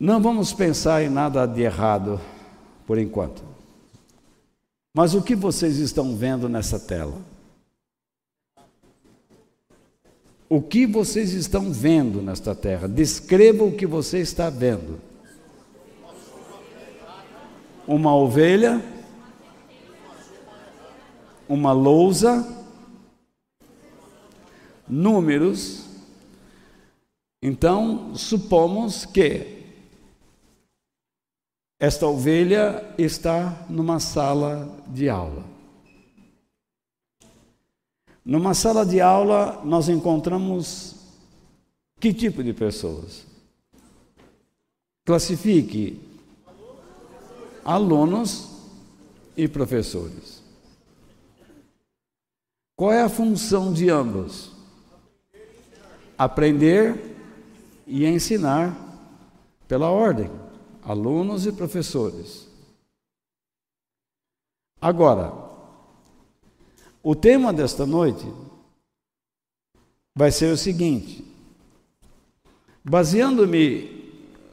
Não vamos pensar em nada de errado por enquanto. Mas o que vocês estão vendo nessa tela? O que vocês estão vendo nesta terra? Descreva o que você está vendo. Uma ovelha, uma lousa, números. Então, supomos que esta ovelha está numa sala de aula. Numa sala de aula, nós encontramos que tipo de pessoas? Classifique alunos e professores. Qual é a função de ambos? Aprender e ensinar pela ordem, alunos e professores. Agora, o tema desta noite vai ser o seguinte: baseando-me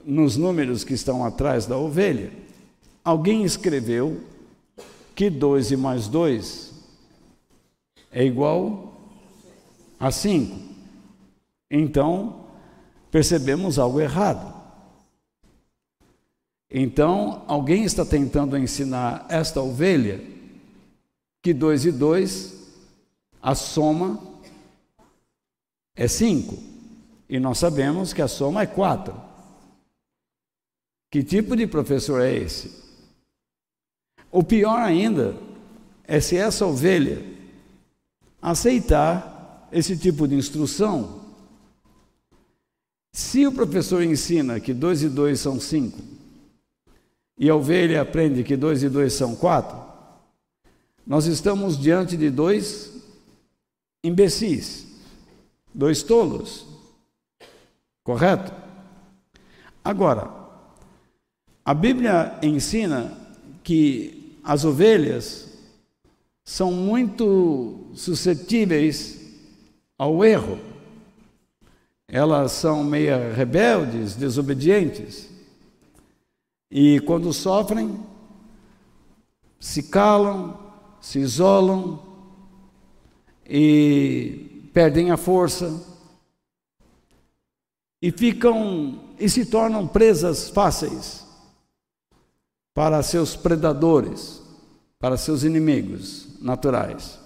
nos números que estão atrás da ovelha, alguém escreveu que 2 e mais 2 é igual a 5. Então, percebemos algo errado. Então, alguém está tentando ensinar esta ovelha que 2 e 2, a soma é 5. E nós sabemos que a soma é 4. Que tipo de professor é esse? O pior ainda é se essa ovelha aceitar esse tipo de instrução. Se o professor ensina que 2 e 2 são 5, e a ovelha aprende que 2 e 2 são 4, nós estamos diante de dois imbecis, dois tolos. Correto? Agora, a Bíblia ensina que as ovelhas são muito suscetíveis ao erro. Elas são meia rebeldes, desobedientes. E quando sofrem, se calam, se isolam e perdem a força e ficam e se tornam presas fáceis para seus predadores, para seus inimigos naturais,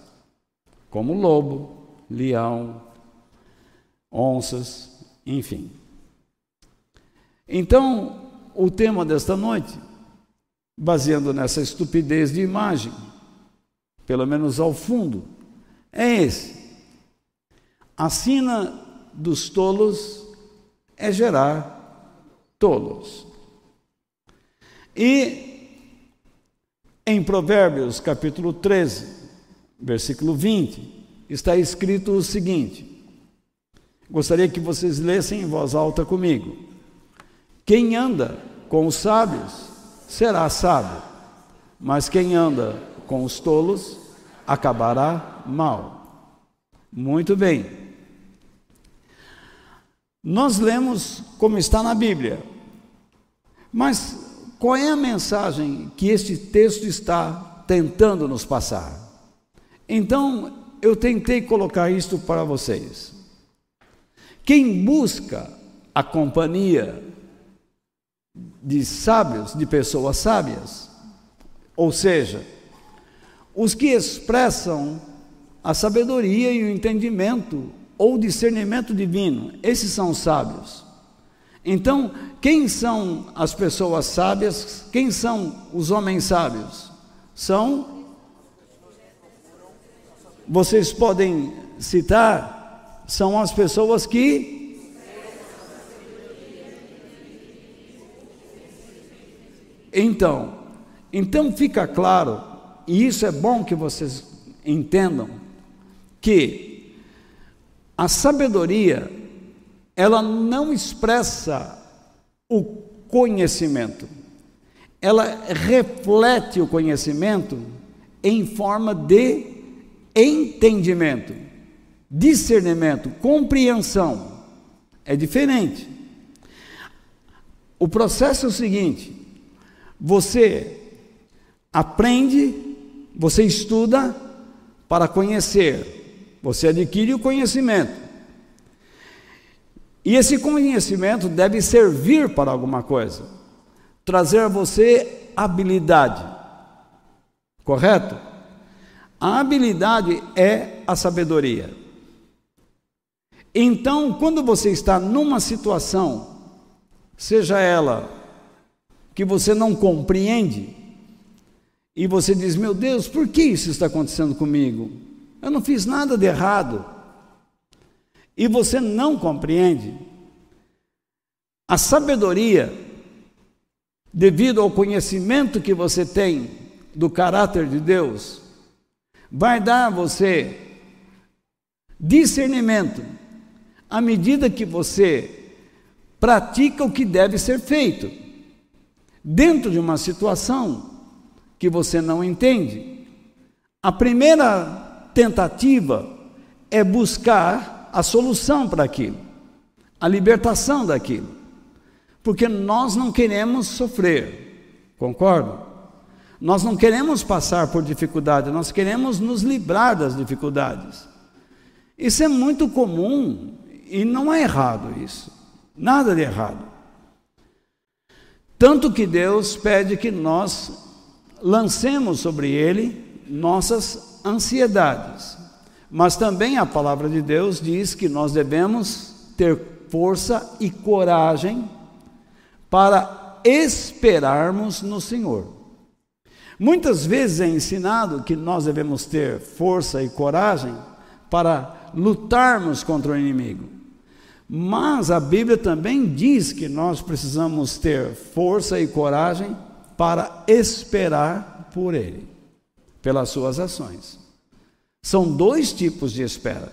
como lobo, leão, onças, enfim. Então, o tema desta noite, baseando nessa estupidez de imagem, pelo menos ao fundo, é esse. A sina dos tolos é gerar tolos. E em Provérbios capítulo 13, versículo 20, está escrito o seguinte: gostaria que vocês lessem em voz alta comigo. Quem anda com os sábios será sábio, mas quem anda com os tolos acabará mal. Muito bem. Nós lemos como está na Bíblia, mas qual é a mensagem que este texto está tentando nos passar? Então, eu tentei colocar isto para vocês. Quem busca a companhia de sábios, de pessoas sábias, ou seja, os que expressam a sabedoria e o entendimento ou discernimento divino, esses são sábios. Então, quem são as pessoas sábias? Quem são os homens sábios? São. Vocês podem citar, são as pessoas que. Então, então fica claro e isso é bom que vocês entendam, que a sabedoria, ela não expressa o conhecimento, ela reflete o conhecimento em forma de entendimento, discernimento, compreensão. É diferente. o processo é o seguinte: você aprende, você estuda para conhecer, você adquire o conhecimento. E esse conhecimento deve servir para alguma coisa, trazer a você habilidade, correto? A habilidade é a sabedoria. Então, quando você está numa situação, seja ela que você não compreende, e você diz: Meu Deus, por que isso está acontecendo comigo? Eu não fiz nada de errado. E você não compreende. A sabedoria, devido ao conhecimento que você tem do caráter de Deus, vai dar a você discernimento à medida que você pratica o que deve ser feito. Dentro de uma situação que você não entende, a primeira tentativa é buscar a solução para aquilo, a libertação daquilo, porque nós não queremos sofrer, concordo? Nós não queremos passar por dificuldade, nós queremos nos livrar das dificuldades. Isso é muito comum e não é errado isso, nada de errado. Tanto que Deus pede que nós lancemos sobre Ele nossas ansiedades. Mas também a palavra de Deus diz que nós devemos ter força e coragem para esperarmos no Senhor. Muitas vezes é ensinado que nós devemos ter força e coragem para lutarmos contra o inimigo. Mas a Bíblia também diz que nós precisamos ter força e coragem para esperar por Ele, pelas suas ações. São dois tipos de espera,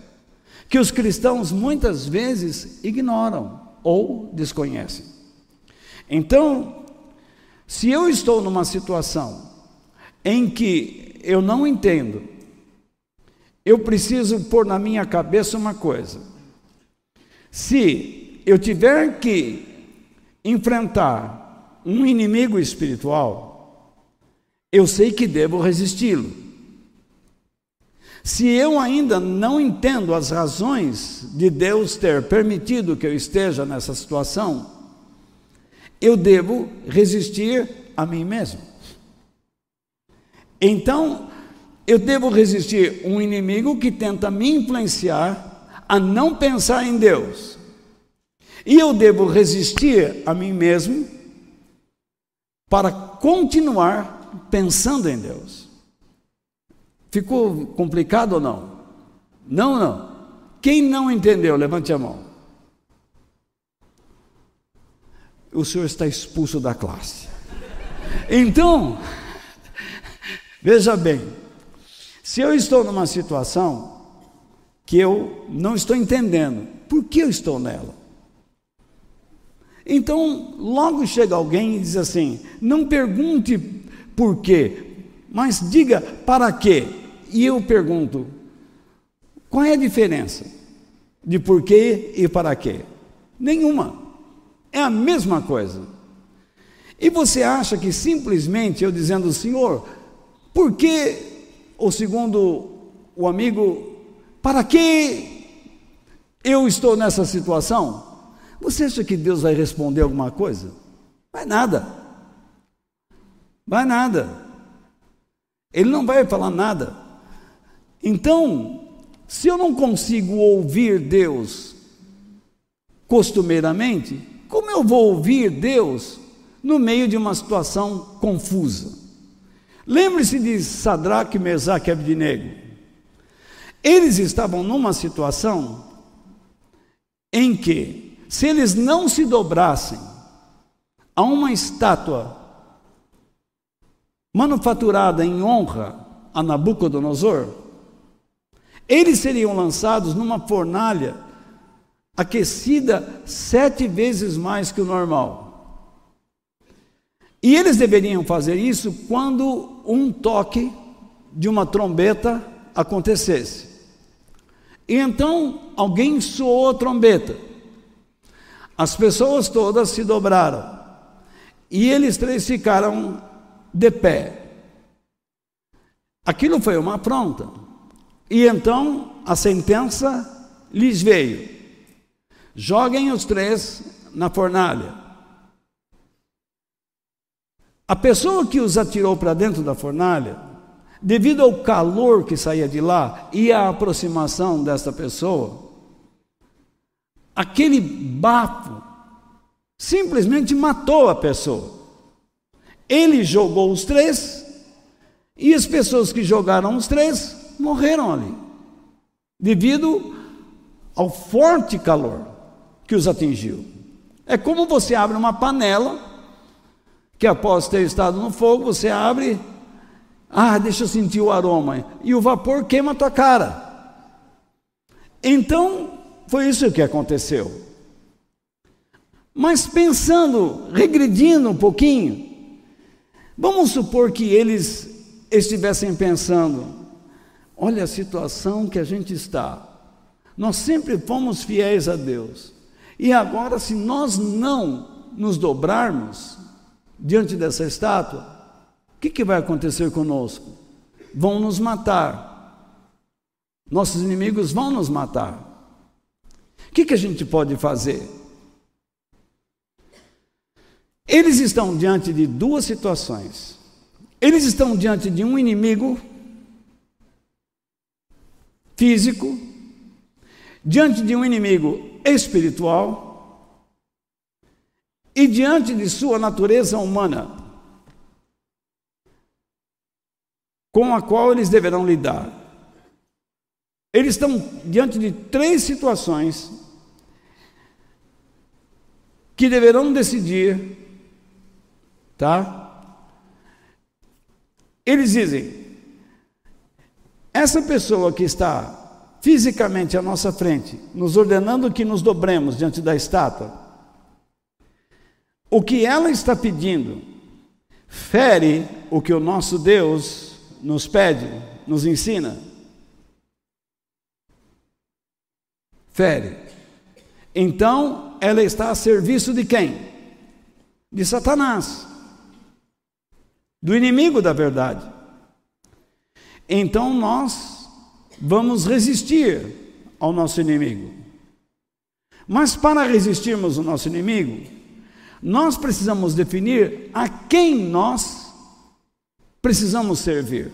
que os cristãos muitas vezes ignoram ou desconhecem. Então, se eu estou numa situação em que eu não entendo, eu preciso pôr na minha cabeça uma coisa se eu tiver que enfrentar um inimigo espiritual, eu sei que devo resisti-lo. Se eu ainda não entendo as razões de Deus ter permitido que eu esteja nessa situação, eu devo resistir a mim mesmo. Então, eu devo resistir um inimigo que tenta me influenciar a não pensar em Deus. E eu devo resistir a mim mesmo para continuar pensando em Deus. Ficou complicado ou não? Não, não. Quem não entendeu, levante a mão. O senhor está expulso da classe. Então, veja bem, se eu estou numa situação que eu não estou entendendo. Por que eu estou nela? Então, logo chega alguém e diz assim: não pergunte por quê, mas diga para quê. E eu pergunto: qual é a diferença de por quê e para quê? Nenhuma. É a mesma coisa. E você acha que simplesmente eu dizendo, Senhor, por que, ou segundo o amigo para que eu estou nessa situação? Você acha que Deus vai responder alguma coisa? Vai nada. Vai nada. Ele não vai falar nada. Então, se eu não consigo ouvir Deus costumeiramente, como eu vou ouvir Deus no meio de uma situação confusa? Lembre-se de Sadraque, Mesaque e Abdinego. Eles estavam numa situação em que, se eles não se dobrassem a uma estátua manufaturada em honra a Nabucodonosor, eles seriam lançados numa fornalha aquecida sete vezes mais que o normal. E eles deveriam fazer isso quando um toque de uma trombeta acontecesse. E então alguém soou a trombeta. As pessoas todas se dobraram. E eles três ficaram de pé. Aquilo foi uma afronta. E então a sentença lhes veio: joguem os três na fornalha. A pessoa que os atirou para dentro da fornalha, devido ao calor que saía de lá e à aproximação dessa pessoa, aquele bafo simplesmente matou a pessoa. Ele jogou os três e as pessoas que jogaram os três morreram ali, devido ao forte calor que os atingiu. É como você abre uma panela, que após ter estado no fogo, você abre, ah, deixa eu sentir o aroma, e o vapor queima a tua cara. Então, foi isso que aconteceu. Mas pensando, regredindo um pouquinho, vamos supor que eles estivessem pensando: olha a situação que a gente está. Nós sempre fomos fiéis a Deus. E agora, se nós não nos dobrarmos diante dessa estátua, o que, que vai acontecer conosco? Vão nos matar. Nossos inimigos vão nos matar. O que, que a gente pode fazer? Eles estão diante de duas situações. Eles estão diante de um inimigo físico, diante de um inimigo espiritual e diante de sua natureza humana, com a qual eles deverão lidar. Eles estão diante de três situações que deverão decidir, tá? Eles dizem: essa pessoa que está fisicamente à nossa frente, nos ordenando que nos dobremos diante da estátua, o que ela está pedindo fere o que o nosso Deus nos pede, nos ensina. Fere. Então, ela está a serviço de quem? De Satanás, do inimigo da verdade. Então, nós vamos resistir ao nosso inimigo. Mas para resistirmos ao nosso inimigo, nós precisamos definir a quem nós precisamos servir.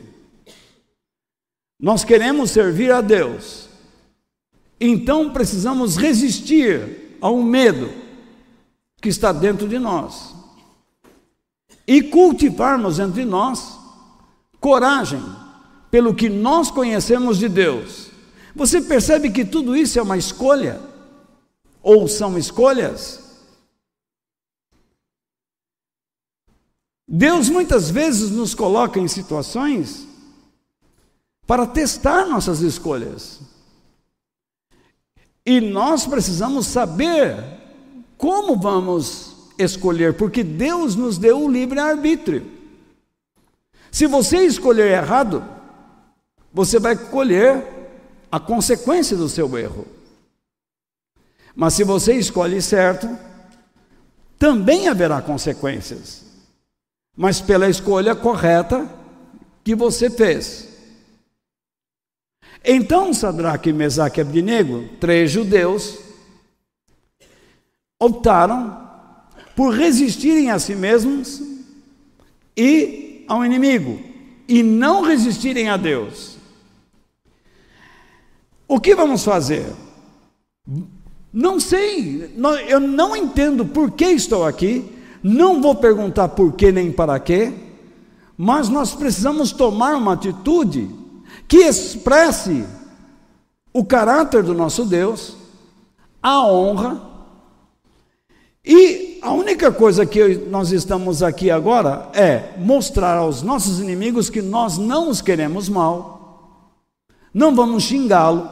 Nós queremos servir a Deus, então precisamos resistir ao medo que está dentro de nós e cultivarmos entre nós coragem pelo que nós conhecemos de Deus. Você percebe que tudo isso é uma escolha? Ou são escolhas? Deus muitas vezes nos coloca em situações para testar nossas escolhas. E nós precisamos saber como vamos escolher, porque Deus nos deu o livre arbítrio. Se você escolher errado, você vai colher a consequência do seu erro. Mas se você escolhe certo, também haverá consequências, mas pela escolha correta que você fez. Então, Sadraque, Mesaque e Abdinego, três judeus, optaram por resistirem a si mesmos e ao inimigo, e não resistirem a Deus. O que vamos fazer? Não sei, eu não entendo por que estou aqui, não vou perguntar por que nem para quê, mas nós precisamos tomar uma atitude que expresse o caráter do nosso Deus, a honra, e a única coisa que nós estamos aqui agora é mostrar aos nossos inimigos que nós não os queremos mal, não vamos xingá-lo,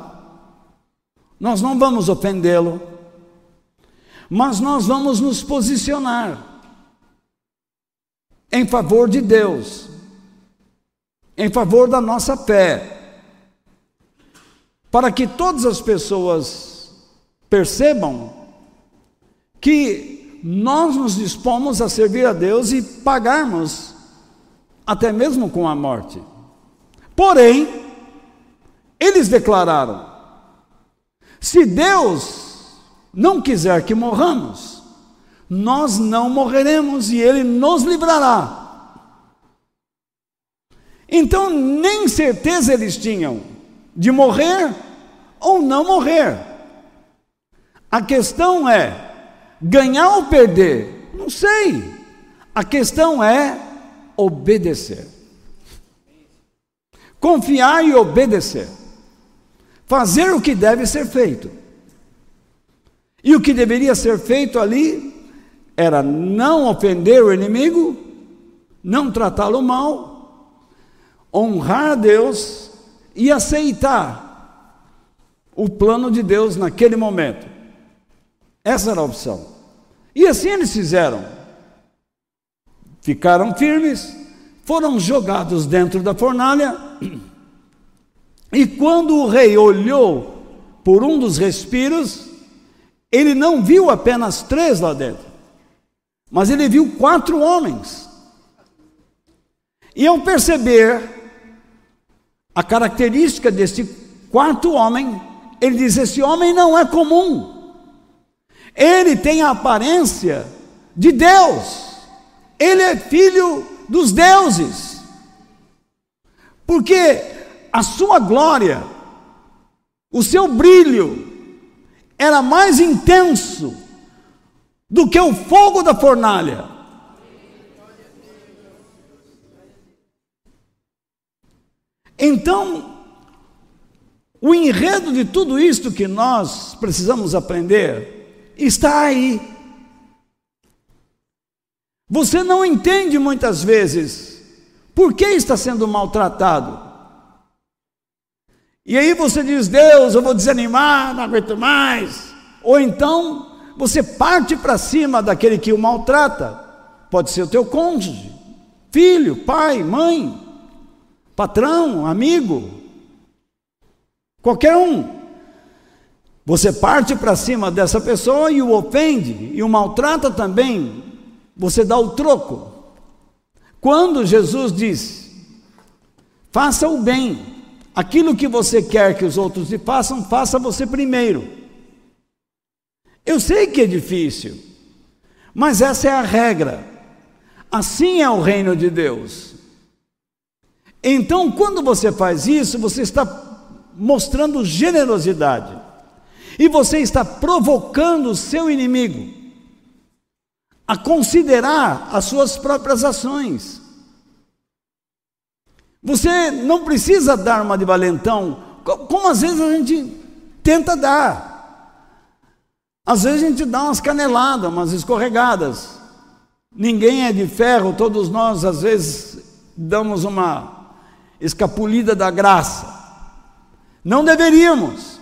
nós não vamos ofendê-lo, mas nós vamos nos posicionar em favor de Deus, em favor da nossa fé, para que todas as pessoas percebam que nós nos dispomos a servir a Deus e pagarmos, até mesmo com a morte. Porém, eles declararam: se Deus não quiser que morramos, nós não morreremos e Ele nos livrará. Então, nem certeza eles tinham de morrer ou não morrer. A questão é ganhar ou perder? Não sei. A questão é obedecer. Confiar e obedecer. Fazer o que deve ser feito. E o que deveria ser feito ali era não ofender o inimigo, não tratá-lo mal, honrar Deus e aceitar o plano de Deus naquele momento. Essa era a opção. E assim eles fizeram. Ficaram firmes, foram jogados dentro da fornalha, e quando o rei olhou por um dos respiros, ele não viu apenas três lá dentro, mas ele viu quatro homens. E ao perceber a característica deste quarto homem, ele diz: Esse homem não é comum. Ele tem a aparência de Deus. Ele é filho dos deuses. Porque a sua glória, o seu brilho, era mais intenso do que o fogo da fornalha. Então, o enredo de tudo isto que nós precisamos aprender está aí. Você não entende muitas vezes por que está sendo maltratado. E aí você diz: Deus, eu vou desanimar, não aguento mais. Ou então você parte para cima daquele que o maltrata. Pode ser o teu cônjuge, filho, pai, mãe, patrão, amigo, qualquer um. Você parte para cima dessa pessoa e o ofende e o maltrata também, você dá o troco. Quando Jesus diz: faça o bem, aquilo que você quer que os outros lhe façam, faça você primeiro. Eu sei que é difícil, mas essa é a regra. Assim é o reino de Deus. Então, quando você faz isso, você está mostrando generosidade. E você está provocando o seu inimigo a considerar as suas próprias ações. Você não precisa dar uma de valentão, como às vezes a gente tenta dar. Às vezes a gente dá umas caneladas, umas escorregadas. Ninguém é de ferro, todos nós às vezes damos uma escapulida da graça. Não deveríamos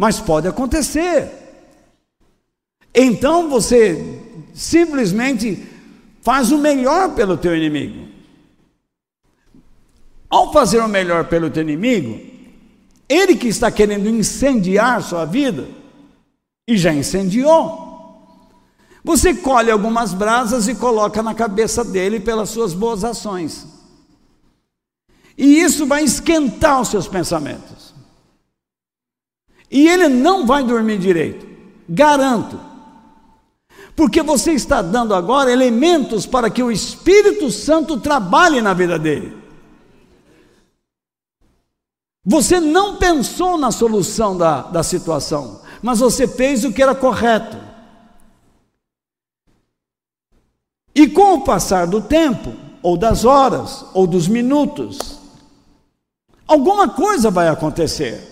mas pode acontecer. Então você simplesmente faz o melhor pelo teu inimigo. Ao fazer o melhor pelo teu inimigo, ele que está querendo incendiar sua vida, e já incendiou, você colhe algumas brasas e coloca na cabeça dele pelas suas boas ações. E isso vai esquentar os seus pensamentos. E ele não vai dormir direito, garanto. Porque você está dando agora elementos para que o Espírito Santo trabalhe na vida dele. Você não pensou na solução da, da situação, mas você fez o que era correto. E com o passar do tempo, ou das horas, ou dos minutos, alguma coisa vai acontecer.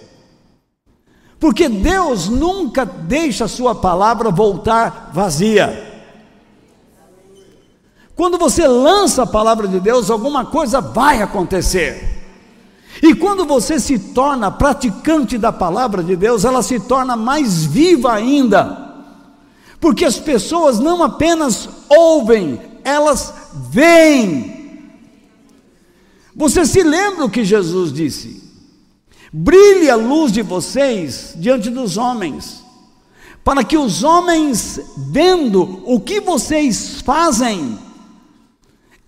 Porque Deus nunca deixa a sua palavra voltar vazia. Quando você lança a palavra de Deus, alguma coisa vai acontecer. E quando você se torna praticante da palavra de Deus, ela se torna mais viva ainda. Porque as pessoas não apenas ouvem, elas veem. Você se lembra o que Jesus disse? Brilhe a luz de vocês diante dos homens, para que os homens, vendo o que vocês fazem,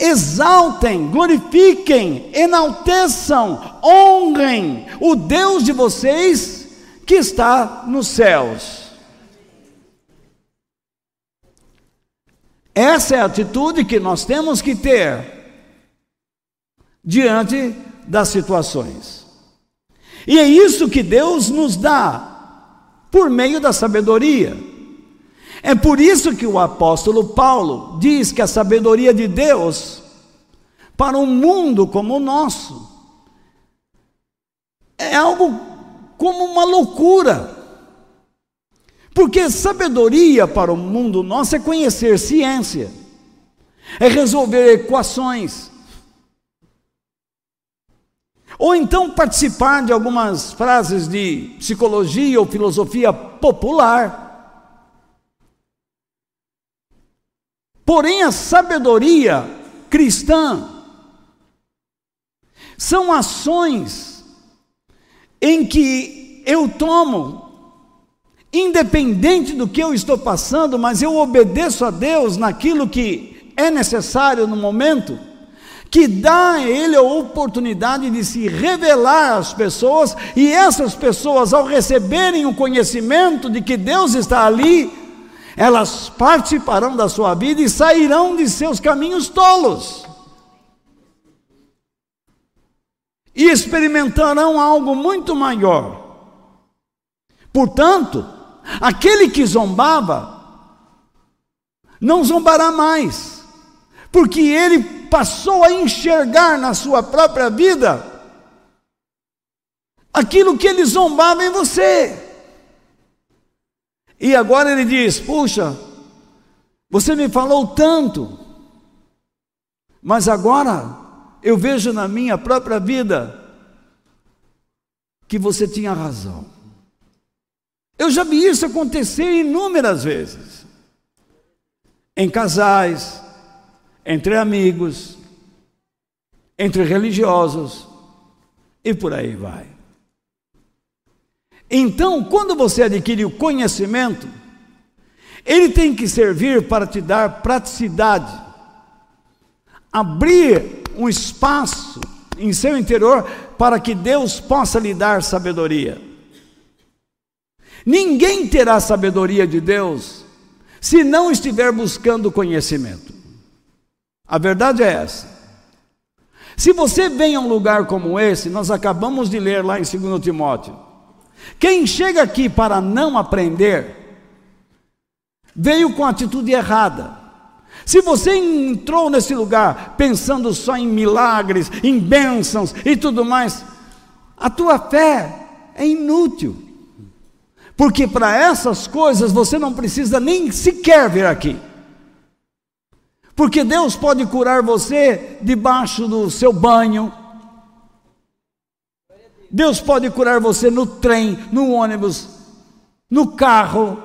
exaltem, glorifiquem, enalteçam, honrem o Deus de vocês que está nos céus. Essa é a atitude que nós temos que ter diante das situações. E é isso que Deus nos dá por meio da sabedoria. É por isso que o apóstolo Paulo diz que a sabedoria de Deus para um mundo como o nosso é algo como uma loucura. Porque sabedoria para o mundo nosso é conhecer ciência, é resolver equações, ou então participar de algumas frases de psicologia ou filosofia popular. Porém, a sabedoria cristã são ações em que eu tomo, independente do que eu estou passando, mas eu obedeço a Deus naquilo que é necessário no momento, que dá a Ele a oportunidade de se revelar às pessoas, e essas pessoas, ao receberem o conhecimento de que Deus está ali, elas participarão da sua vida e sairão de seus caminhos tolos. E experimentarão algo muito maior. Portanto, aquele que zombava, não zombará mais, porque ele passou a enxergar na sua própria vida aquilo que ele zombava em você. E agora ele diz: Puxa, você me falou tanto, mas agora eu vejo na minha própria vida que você tinha razão. Eu já vi isso acontecer inúmeras vezes. Em casais, entre amigos, entre religiosos e por aí vai. Então, quando você adquire o conhecimento, ele tem que servir para te dar praticidade, abrir um espaço em seu interior para que Deus possa lhe dar sabedoria. Ninguém terá sabedoria de Deus se não estiver buscando conhecimento. A verdade é essa. Se você vem a um lugar como esse, nós acabamos de ler lá em 2 Timóteo, quem chega aqui para não aprender, veio com a atitude errada. Se você entrou nesse lugar pensando só em milagres, em bênçãos e tudo mais, a tua fé é inútil. Porque para essas coisas você não precisa nem sequer vir aqui. Porque Deus pode curar você debaixo do seu banho, Deus pode curar você no trem, no ônibus, no carro,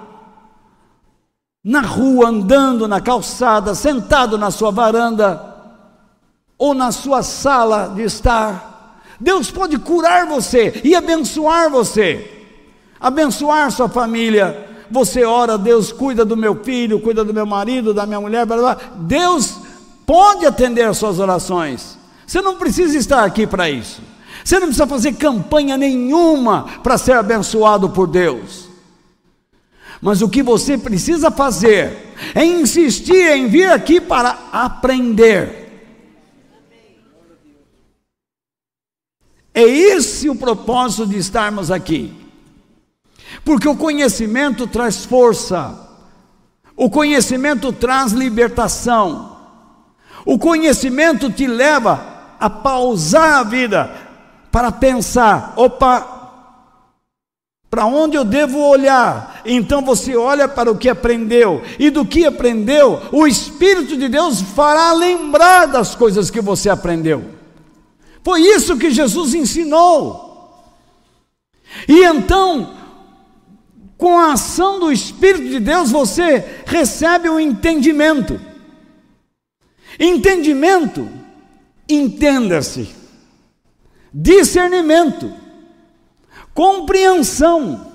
na rua, andando na calçada, sentado na sua varanda ou na sua sala de estar. Deus pode curar você e abençoar você, abençoar sua família. Você ora, Deus cuida do meu filho, cuida do meu marido, da minha mulher, blá, blá. Deus pode atender as suas orações. Você não precisa estar aqui para isso. Você não precisa fazer campanha nenhuma para ser abençoado por Deus. Mas o que você precisa fazer é insistir em vir aqui para aprender. É esse o propósito de estarmos aqui. Porque o conhecimento traz força, o conhecimento traz libertação, o conhecimento te leva a pausar a vida, para pensar: opa, para onde eu devo olhar? Então você olha para o que aprendeu, e do que aprendeu, o Espírito de Deus fará lembrar das coisas que você aprendeu. Foi isso que Jesus ensinou. E então, com a ação do Espírito de Deus, você recebe o entendimento. Entendimento, entenda-se discernimento, compreensão.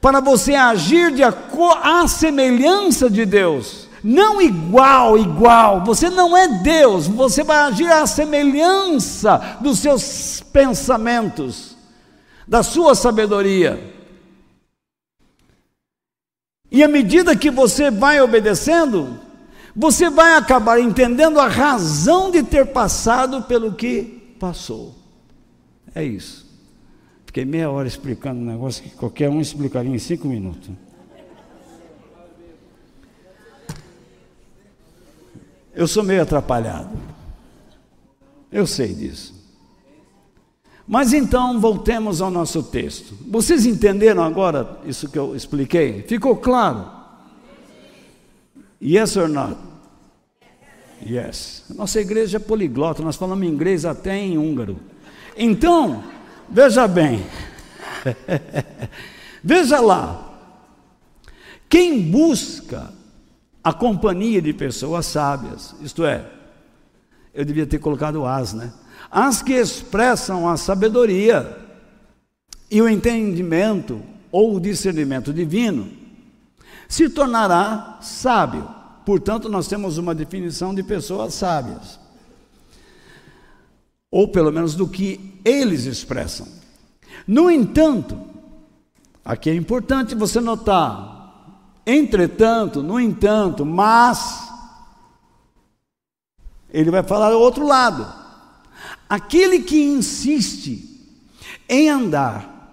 para você agir de a semelhança de Deus, não igual, igual. Você não é Deus, você vai agir à semelhança dos seus pensamentos, da sua sabedoria. E à medida que você vai obedecendo, você vai acabar entendendo a razão de ter passado pelo que passou. É isso. Fiquei meia hora explicando um negócio que qualquer um explicaria em cinco minutos. Eu sou meio atrapalhado. Eu sei disso. Mas então voltemos ao nosso texto. Vocês entenderam agora isso que eu expliquei? Ficou claro? Yes or not? Yes. Nossa igreja é poliglota, nós falamos inglês até em húngaro. Então, veja bem. veja lá. Quem busca a companhia de pessoas sábias, isto é, eu devia ter colocado as, né? As que expressam a sabedoria e o entendimento ou o discernimento divino, se tornará sábio. Portanto, nós temos uma definição de pessoas sábias. Ou pelo menos do que eles expressam. No entanto, aqui é importante você notar Entretanto, no entanto, mas, ele vai falar do outro lado. Aquele que insiste em andar,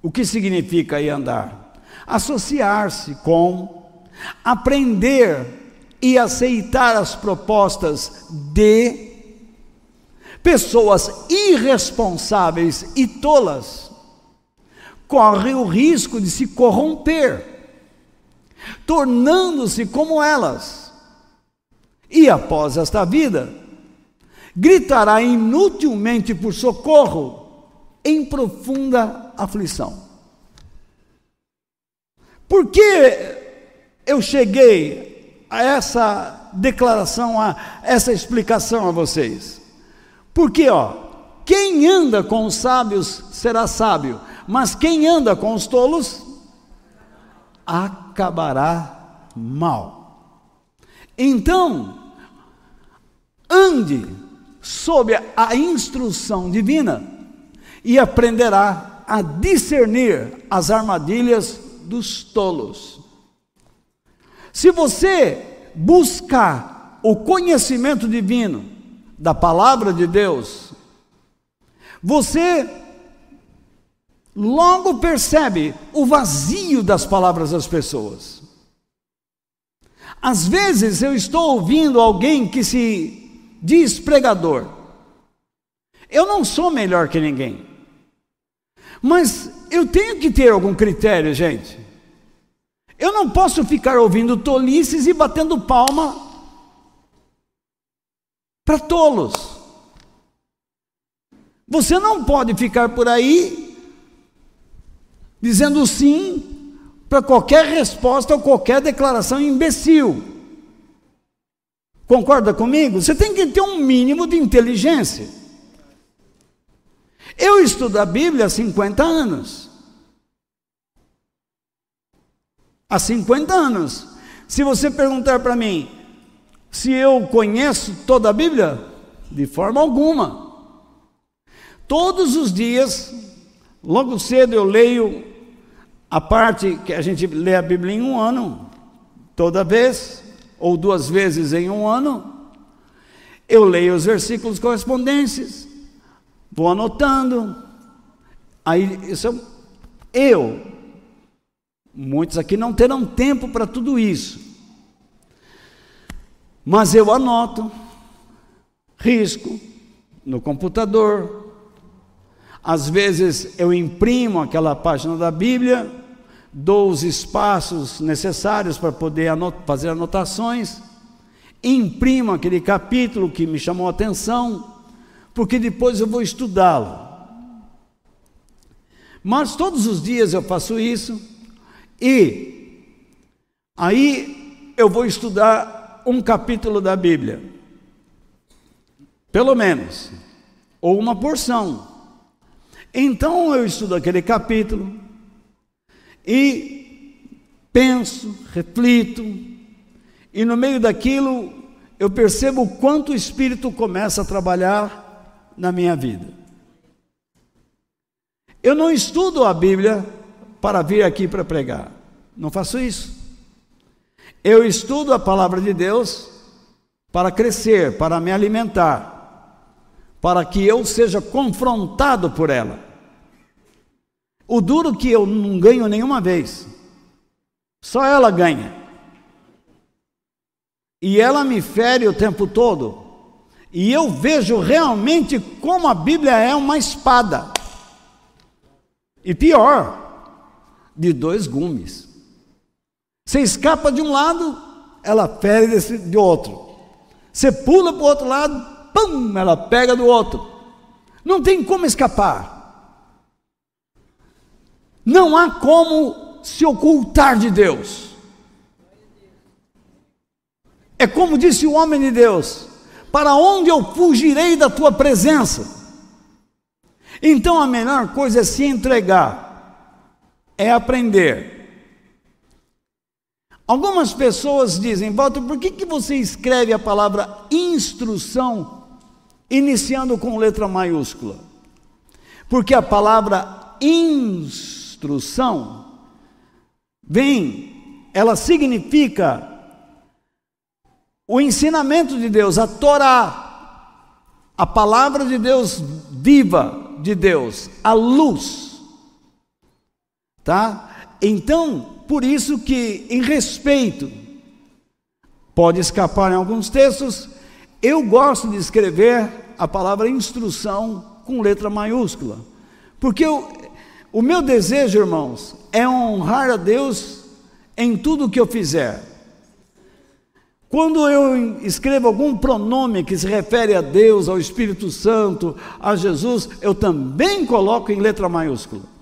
o que significa em andar? Associar-se com, aprender e aceitar as propostas de pessoas irresponsáveis e tolas, corre o risco de se corromper tornando-se como elas. E após esta vida, gritará inutilmente por socorro em profunda aflição. Por que eu cheguei a essa declaração, a essa explicação a vocês? Porque, ó, quem anda com os sábios será sábio, mas quem anda com os tolos acabará mal. Então, ande sob a instrução divina e aprenderá a discernir as armadilhas dos tolos. Se você buscar o conhecimento divino da palavra de Deus, você logo percebe o vazio das palavras das pessoas. Às vezes eu estou ouvindo alguém que se diz pregador. Eu não sou melhor que ninguém. Mas eu tenho que ter algum critério, gente. Eu não posso ficar ouvindo tolices e batendo palma para tolos. Você não pode ficar por aí dizendo sim para qualquer resposta ou qualquer declaração imbecil. Concorda comigo? Você tem que ter um mínimo de inteligência. Eu estudo a Bíblia há 50 anos. Há 50 anos. Se você perguntar para mim se eu conheço toda a Bíblia, de forma alguma. Todos os dias Logo cedo eu leio a parte que a gente lê a Bíblia em um ano, toda vez, ou duas vezes em um ano. Eu leio os versículos correspondentes, vou anotando. Aí, isso eu. Muitos aqui não terão tempo para tudo isso. Mas eu anoto, risco no computador, às vezes eu imprimo aquela página da Bíblia, dou os espaços necessários para poder anot fazer anotações, imprimo aquele capítulo que me chamou a atenção, porque depois eu vou estudá-lo. Mas todos os dias eu faço isso e aí eu vou estudar um capítulo da Bíblia, pelo menos, ou uma porção. Então eu estudo aquele capítulo, e penso, reflito, e no meio daquilo eu percebo o quanto o Espírito começa a trabalhar na minha vida. Eu não estudo a Bíblia para vir aqui para pregar, não faço isso. Eu estudo a palavra de Deus para crescer, para me alimentar, para que eu seja confrontado por ela. O duro que eu não ganho nenhuma vez, só ela ganha. E ela me fere o tempo todo. E eu vejo realmente como a Bíblia é uma espada. E pior, de dois gumes. Você escapa de um lado, ela fere desse, de outro. Você pula para o outro lado, pum, ela pega do outro. Não tem como escapar. Não há como se ocultar de Deus. É como disse o homem de Deus: Para onde eu fugirei da tua presença? Então a melhor coisa é se entregar, é aprender Algumas pessoas dizem, Walter, por que, que você escreve a palavra instrução iniciando com letra maiúscula? Porque a palavra instrução vem, ela significa o ensinamento de Deus, a Torá, a palavra de Deus viva de Deus, a luz. Tá? Então, por isso que, em respeito, pode escapar em alguns textos, eu gosto de escrever a palavra instrução com letra maiúscula, porque eu, o meu desejo, irmãos, é honrar a Deus em tudo que eu fizer. Quando eu escrevo algum pronome que se refere a Deus, ao Espírito Santo, a Jesus, eu também coloco em letra maiúscula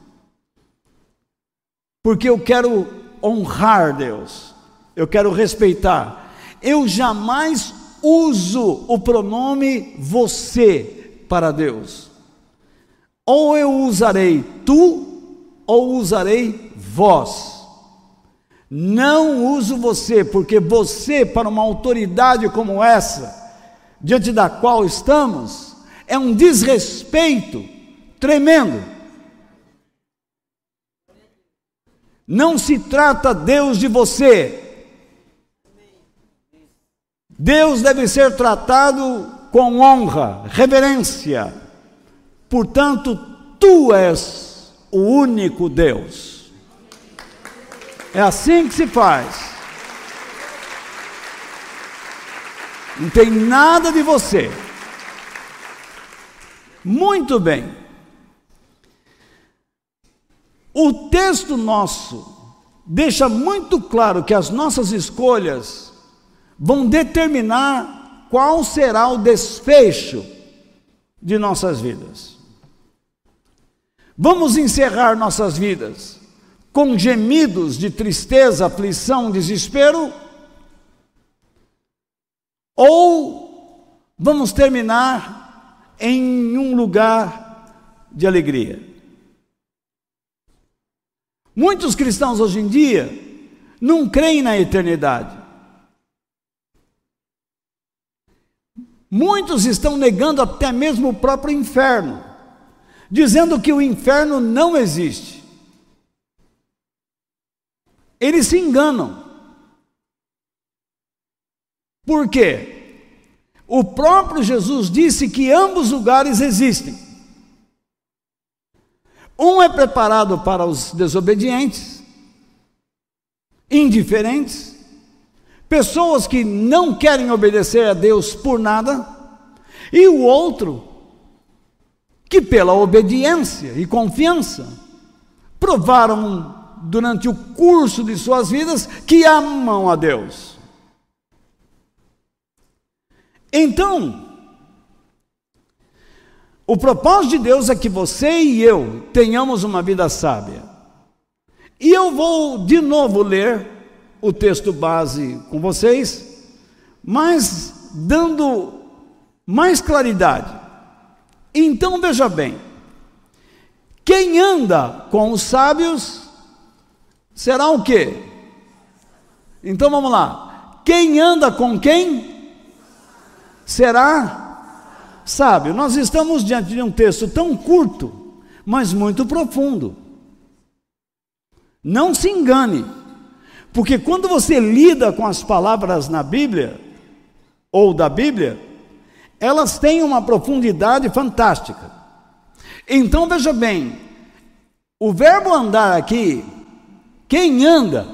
porque eu quero honrar Deus, eu quero respeitar. Eu jamais uso o pronome você para Deus. Ou eu usarei tu, ou usarei vós. Não uso você, porque você, para uma autoridade como essa, diante da qual estamos, é um desrespeito tremendo. Não se trata Deus de você. Deus deve ser tratado com honra, reverência. Portanto, tu és o único Deus. É assim que se faz. Não tem nada de você. Muito bem. O texto nosso deixa muito claro que as nossas escolhas vão determinar qual será o desfecho de nossas vidas. Vamos encerrar nossas vidas com gemidos de tristeza, aflição, desespero? Ou vamos terminar em um lugar de alegria? Muitos cristãos hoje em dia não creem na eternidade. Muitos estão negando até mesmo o próprio inferno, dizendo que o inferno não existe. Eles se enganam. Por quê? O próprio Jesus disse que ambos lugares existem. Um é preparado para os desobedientes, indiferentes, pessoas que não querem obedecer a Deus por nada, e o outro, que pela obediência e confiança, provaram durante o curso de suas vidas que amam a Deus. Então, o propósito de Deus é que você e eu tenhamos uma vida sábia. E eu vou de novo ler o texto base com vocês, mas dando mais claridade. Então veja bem: quem anda com os sábios será o quê? Então vamos lá. Quem anda com quem? Será sábio. Nós estamos diante de um texto tão curto, mas muito profundo. Não se engane, porque quando você lida com as palavras na Bíblia, ou da Bíblia, elas têm uma profundidade fantástica. Então veja bem, o verbo andar aqui, quem anda,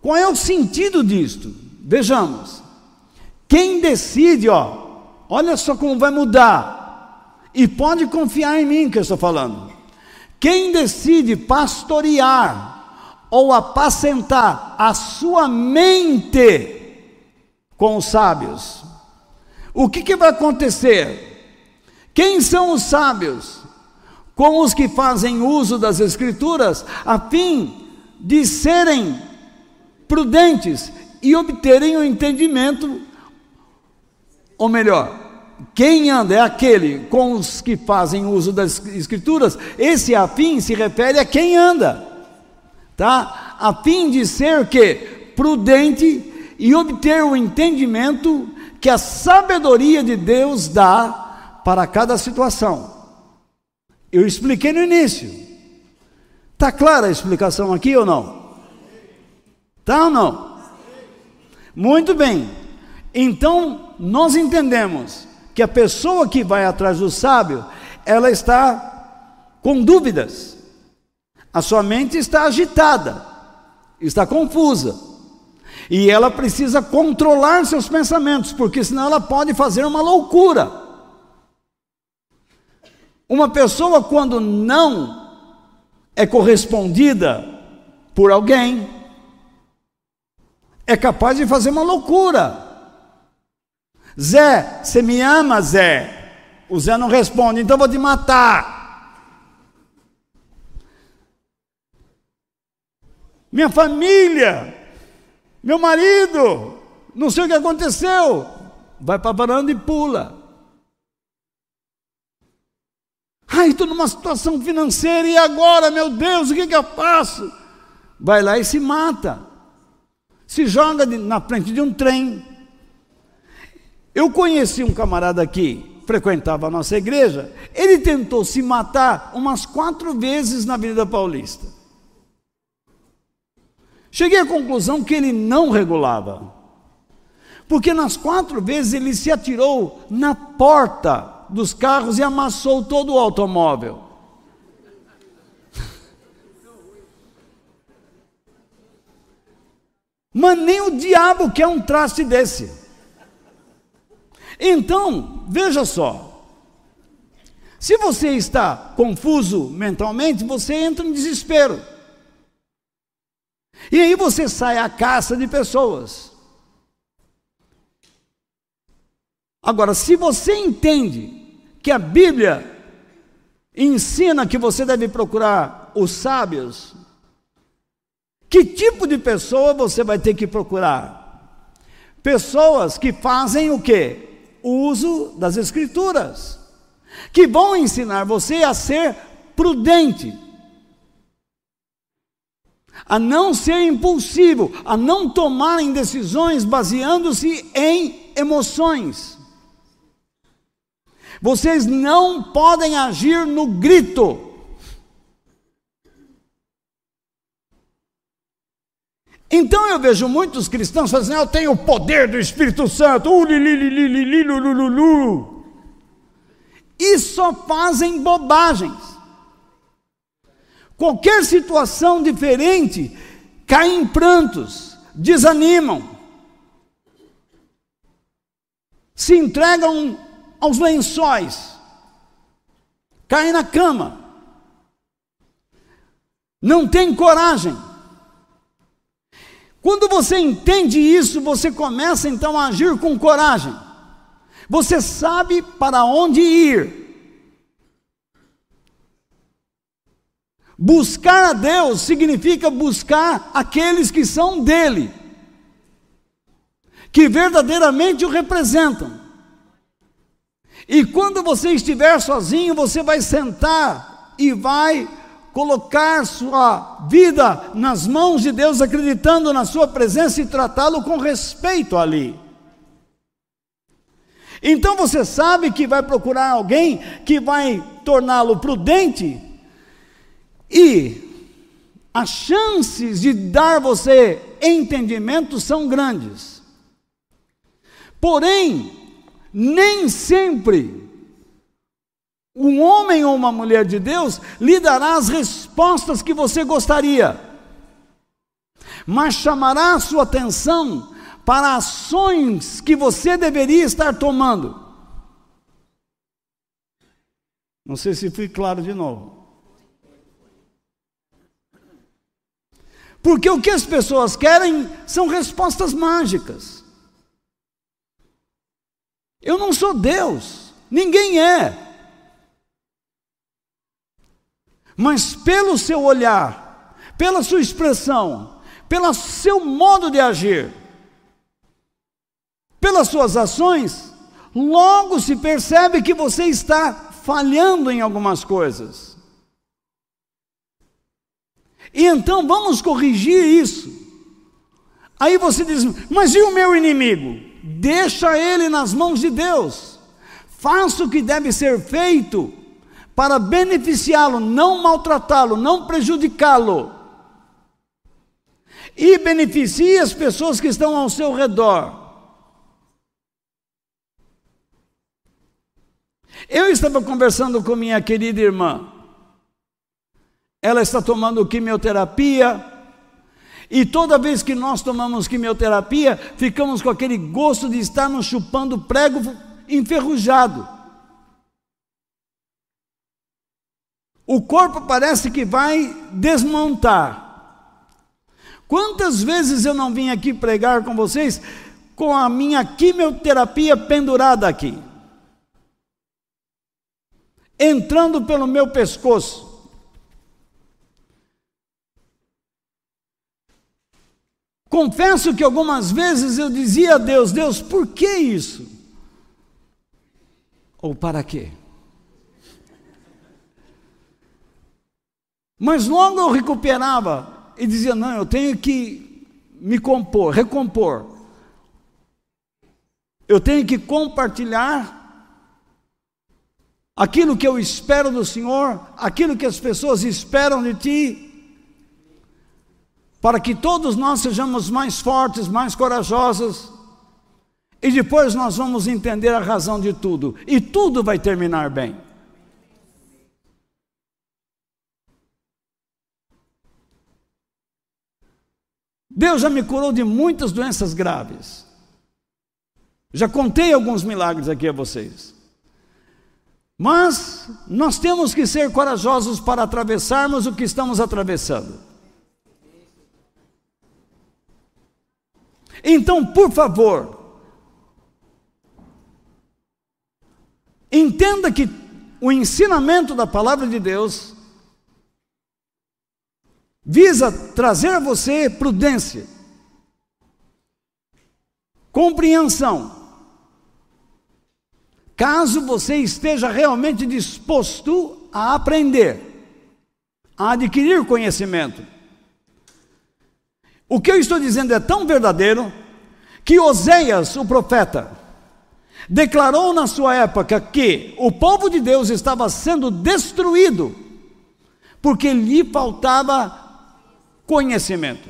qual é o sentido disto? Vejamos, quem decide, ó, olha só como vai mudar, e pode confiar em mim que eu estou falando. Quem decide pastorear ou apacentar a sua mente com os sábios, o que, que vai acontecer? Quem são os sábios? Com os que fazem uso das Escrituras, a fim de serem prudentes e obterem o entendimento, ou melhor, quem anda é aquele com os que fazem uso das Escrituras, esse afim se refere a quem anda, tá? A fim de ser que? Prudente e obter o entendimento que a sabedoria de Deus dá para cada situação. Eu expliquei no início. Está clara a explicação aqui ou não? Tá ou não? Muito bem. Então, nós entendemos que a pessoa que vai atrás do sábio, ela está com dúvidas. A sua mente está agitada, está confusa. E ela precisa controlar seus pensamentos, porque senão ela pode fazer uma loucura. Uma pessoa, quando não é correspondida por alguém, é capaz de fazer uma loucura. Zé, você me ama, Zé? O Zé não responde, então vou te matar. Minha família, meu marido, não sei o que aconteceu. Vai para a varanda e pula. Ai, estou numa situação financeira e agora, meu Deus, o que, que eu faço? Vai lá e se mata. Se joga de, na frente de um trem. Eu conheci um camarada aqui, frequentava a nossa igreja. Ele tentou se matar umas quatro vezes na Avenida Paulista. Cheguei à conclusão que ele não regulava. Porque nas quatro vezes ele se atirou na porta dos carros e amassou todo o automóvel. Mas nem o diabo quer um traste desse. Então, veja só. Se você está confuso mentalmente, você entra em desespero. E aí você sai à caça de pessoas. Agora, se você entende que a Bíblia ensina que você deve procurar os sábios, que tipo de pessoa você vai ter que procurar? Pessoas que fazem o quê? Uso das escrituras, que vão ensinar você a ser prudente, a não ser impulsivo, a não tomarem decisões baseando-se em emoções. Vocês não podem agir no grito. Então eu vejo muitos cristãos fazendo, eu tenho o poder do Espírito Santo, uh, e só fazem bobagens. Qualquer situação diferente, caem em prantos, desanimam, se entregam aos lençóis, caem na cama, não tem coragem. Quando você entende isso, você começa então a agir com coragem. Você sabe para onde ir. Buscar a Deus significa buscar aqueles que são dele, que verdadeiramente o representam. E quando você estiver sozinho, você vai sentar e vai colocar sua vida nas mãos de Deus, acreditando na sua presença e tratá-lo com respeito ali. Então você sabe que vai procurar alguém que vai torná-lo prudente e as chances de dar você entendimento são grandes. Porém, nem sempre um homem ou uma mulher de Deus lhe dará as respostas que você gostaria, mas chamará a sua atenção para ações que você deveria estar tomando. Não sei se fui claro de novo. Porque o que as pessoas querem são respostas mágicas. Eu não sou Deus, ninguém é. Mas pelo seu olhar, pela sua expressão, pelo seu modo de agir, pelas suas ações, logo se percebe que você está falhando em algumas coisas. E então vamos corrigir isso. Aí você diz: Mas e o meu inimigo? Deixa ele nas mãos de Deus. Faça o que deve ser feito para beneficiá-lo, não maltratá-lo, não prejudicá-lo. E beneficie as pessoas que estão ao seu redor. Eu estava conversando com minha querida irmã. Ela está tomando quimioterapia. E toda vez que nós tomamos quimioterapia, ficamos com aquele gosto de estarmos chupando prego enferrujado. O corpo parece que vai desmontar. Quantas vezes eu não vim aqui pregar com vocês com a minha quimioterapia pendurada aqui? Entrando pelo meu pescoço. Confesso que algumas vezes eu dizia a Deus: Deus, por que isso? Ou para quê? Mas logo eu recuperava e dizia: não, eu tenho que me compor, recompor. Eu tenho que compartilhar aquilo que eu espero do Senhor, aquilo que as pessoas esperam de Ti, para que todos nós sejamos mais fortes, mais corajosos, e depois nós vamos entender a razão de tudo, e tudo vai terminar bem. Deus já me curou de muitas doenças graves. Já contei alguns milagres aqui a vocês. Mas nós temos que ser corajosos para atravessarmos o que estamos atravessando. Então, por favor, entenda que o ensinamento da palavra de Deus visa trazer a você prudência, compreensão. Caso você esteja realmente disposto a aprender, a adquirir conhecimento. O que eu estou dizendo é tão verdadeiro que Oséias, o profeta, declarou na sua época que o povo de Deus estava sendo destruído porque lhe faltava conhecimento.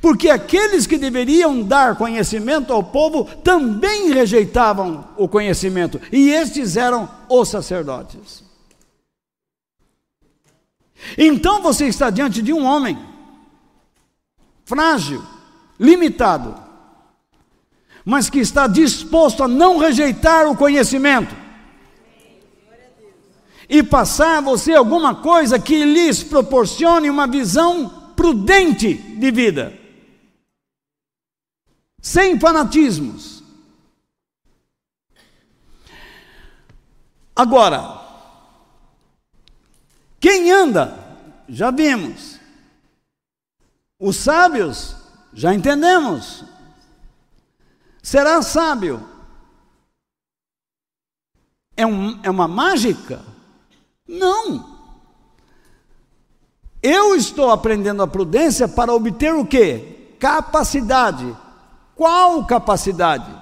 Porque aqueles que deveriam dar conhecimento ao povo também rejeitavam o conhecimento, e estes eram os sacerdotes. Então você está diante de um homem frágil, limitado, mas que está disposto a não rejeitar o conhecimento e passar a você alguma coisa que lhes proporcione uma visão prudente de vida, sem fanatismos. Agora, quem anda, já vimos. Os sábios, já entendemos. Será sábio? É, um, é uma mágica? Não. Eu estou aprendendo a prudência para obter o quê? Capacidade. Qual capacidade?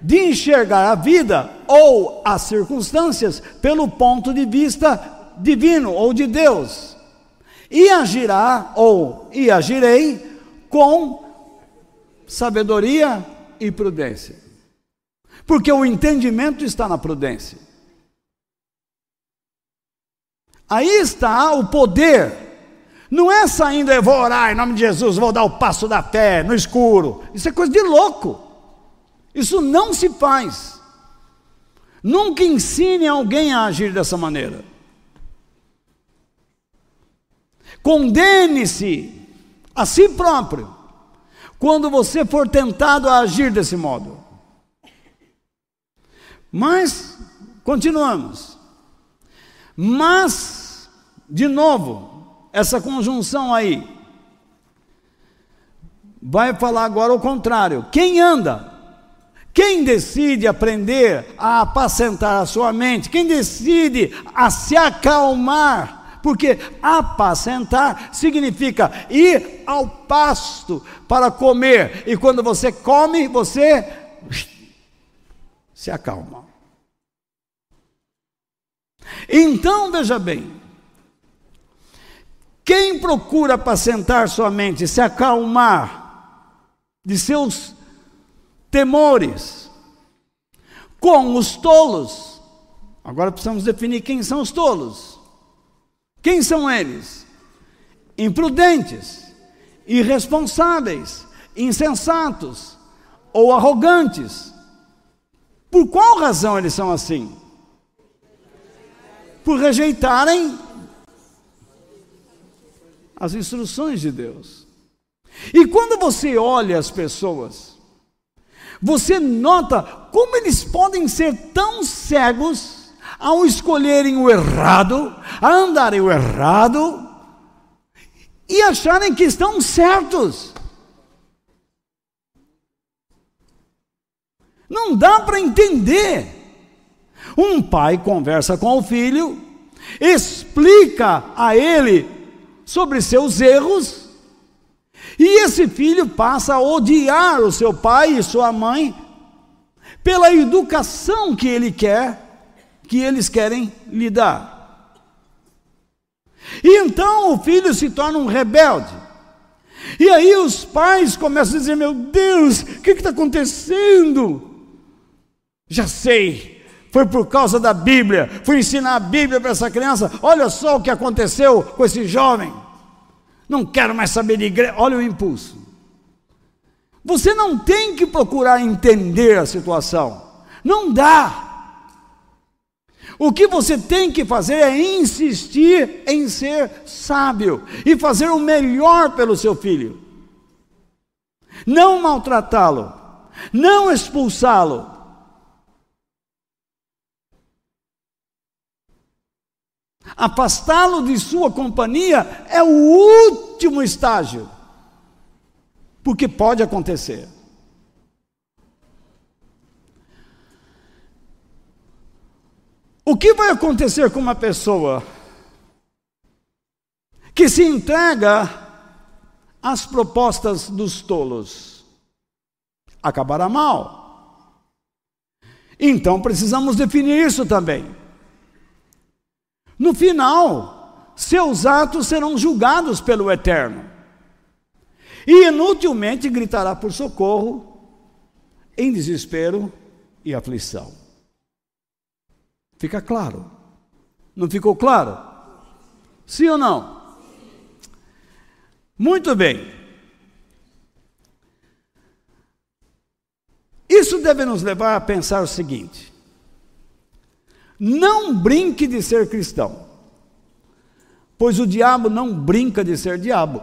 De enxergar a vida ou as circunstâncias pelo ponto de vista divino ou de Deus. E agirá ou e agirei com sabedoria e prudência. Porque o entendimento está na prudência. Aí está o poder. Não é saindo, eu vou orar em nome de Jesus, vou dar o passo da fé no escuro. Isso é coisa de louco. Isso não se faz. Nunca ensine alguém a agir dessa maneira. Condene-se a si próprio quando você for tentado a agir desse modo. Mas, continuamos. Mas, de novo, essa conjunção aí, vai falar agora o contrário. Quem anda? Quem decide aprender a apacentar a sua mente? Quem decide a se acalmar? Porque apacentar significa ir ao pasto para comer, e quando você come, você se acalma. Então, veja bem, quem procura apacentar sua mente, se acalmar de seus temores, com os tolos, agora precisamos definir quem são os tolos. Quem são eles? Imprudentes, irresponsáveis, insensatos ou arrogantes. Por qual razão eles são assim? Por rejeitarem as instruções de Deus. E quando você olha as pessoas, você nota como eles podem ser tão cegos ao escolherem o errado, a andarem o errado e acharem que estão certos. Não dá para entender. Um pai conversa com o filho, explica a ele sobre seus erros, e esse filho passa a odiar o seu pai e sua mãe pela educação que ele quer que eles querem lhe dar. E então o filho se torna um rebelde. E aí os pais começam a dizer: Meu Deus, o que está acontecendo? Já sei, foi por causa da Bíblia, fui ensinar a Bíblia para essa criança. Olha só o que aconteceu com esse jovem. Não quero mais saber de igreja. Olha o impulso. Você não tem que procurar entender a situação. Não dá. O que você tem que fazer é insistir em ser sábio e fazer o melhor pelo seu filho. Não maltratá-lo, não expulsá-lo. Afastá-lo de sua companhia é o último estágio, porque pode acontecer. O que vai acontecer com uma pessoa que se entrega às propostas dos tolos? Acabará mal. Então precisamos definir isso também. No final, seus atos serão julgados pelo Eterno. E inutilmente gritará por socorro, em desespero e aflição. Fica claro. Não ficou claro? Sim ou não? Muito bem. Isso deve nos levar a pensar o seguinte: não brinque de ser cristão, pois o diabo não brinca de ser diabo.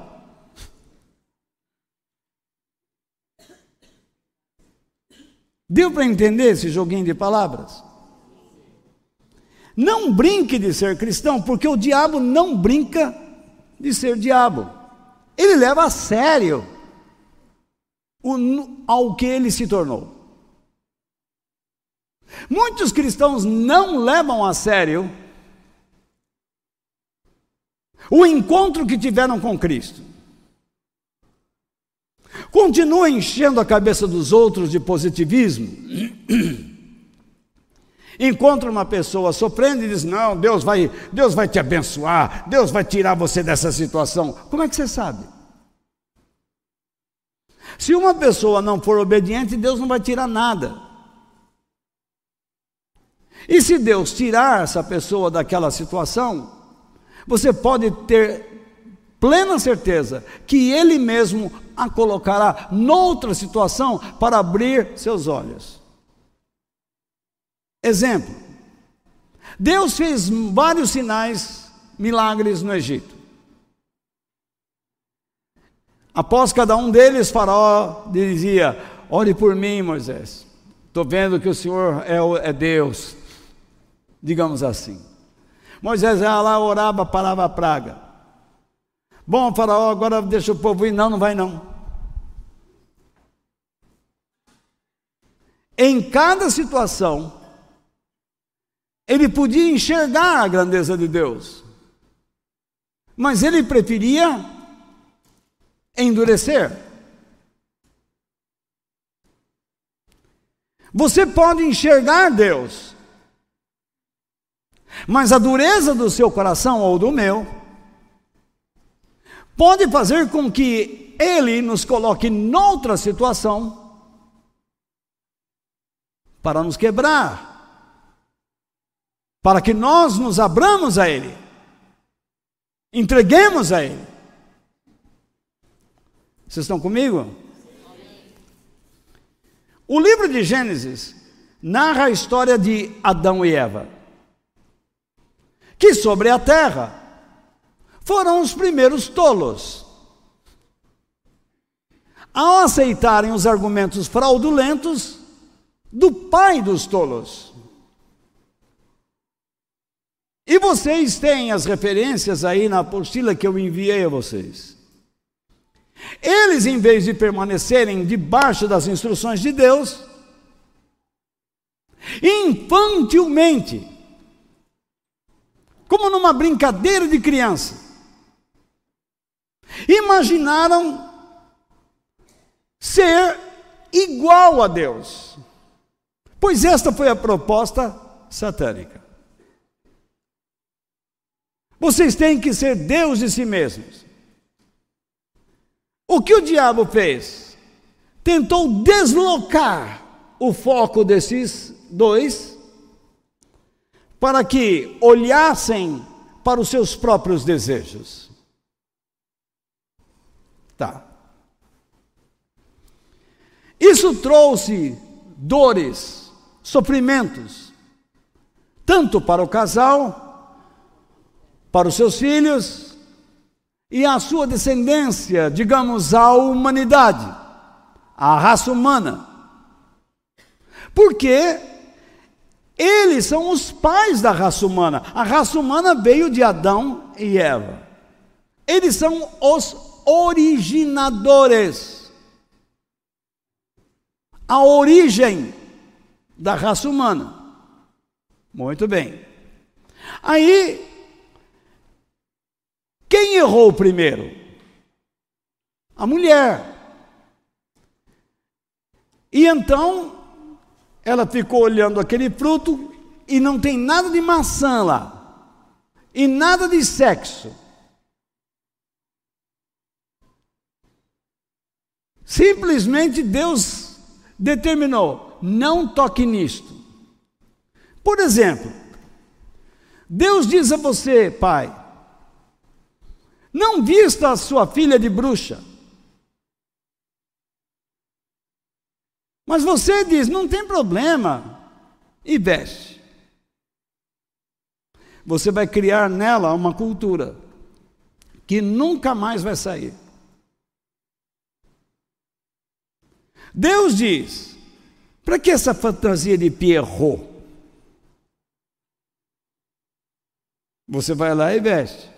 Deu para entender esse joguinho de palavras? Não brinque de ser cristão, porque o diabo não brinca de ser diabo. Ele leva a sério o, ao que ele se tornou. Muitos cristãos não levam a sério o encontro que tiveram com Cristo. Continua enchendo a cabeça dos outros de positivismo. Encontra uma pessoa sofrendo e diz: Não, Deus vai, Deus vai te abençoar, Deus vai tirar você dessa situação. Como é que você sabe? Se uma pessoa não for obediente, Deus não vai tirar nada. E se Deus tirar essa pessoa daquela situação, você pode ter plena certeza que Ele mesmo a colocará noutra situação para abrir seus olhos. Exemplo: Deus fez vários sinais, milagres no Egito. Após cada um deles, Faraó dizia: Ore por mim, Moisés. Estou vendo que o Senhor é, é Deus. Digamos assim. Moisés ia lá, orava, parava a praga. Bom, Faraó, agora deixa o povo ir. Não, não vai não. Em cada situação, ele podia enxergar a grandeza de Deus, mas ele preferia endurecer. Você pode enxergar Deus, mas a dureza do seu coração ou do meu pode fazer com que ele nos coloque noutra situação para nos quebrar para que nós nos abramos a Ele, entreguemos a Ele. Vocês estão comigo? O livro de Gênesis narra a história de Adão e Eva, que sobre a terra foram os primeiros tolos. Ao aceitarem os argumentos fraudulentos do pai dos tolos. E vocês têm as referências aí na apostila que eu enviei a vocês. Eles, em vez de permanecerem debaixo das instruções de Deus, infantilmente, como numa brincadeira de criança, imaginaram ser igual a Deus, pois esta foi a proposta satânica. Vocês têm que ser Deus de si mesmos. O que o diabo fez? Tentou deslocar o foco desses dois para que olhassem para os seus próprios desejos. Tá. Isso trouxe dores, sofrimentos, tanto para o casal para os seus filhos e a sua descendência, digamos, a humanidade, a raça humana. Porque eles são os pais da raça humana. A raça humana veio de Adão e Eva. Eles são os originadores. A origem da raça humana. Muito bem. Aí quem errou primeiro? A mulher. E então ela ficou olhando aquele fruto e não tem nada de maçã lá, e nada de sexo. Simplesmente Deus determinou: não toque nisto. Por exemplo, Deus diz a você, pai, não vista a sua filha de bruxa. Mas você diz: não tem problema, e veste. Você vai criar nela uma cultura que nunca mais vai sair. Deus diz: para que essa fantasia de Pierrot? Você vai lá e veste.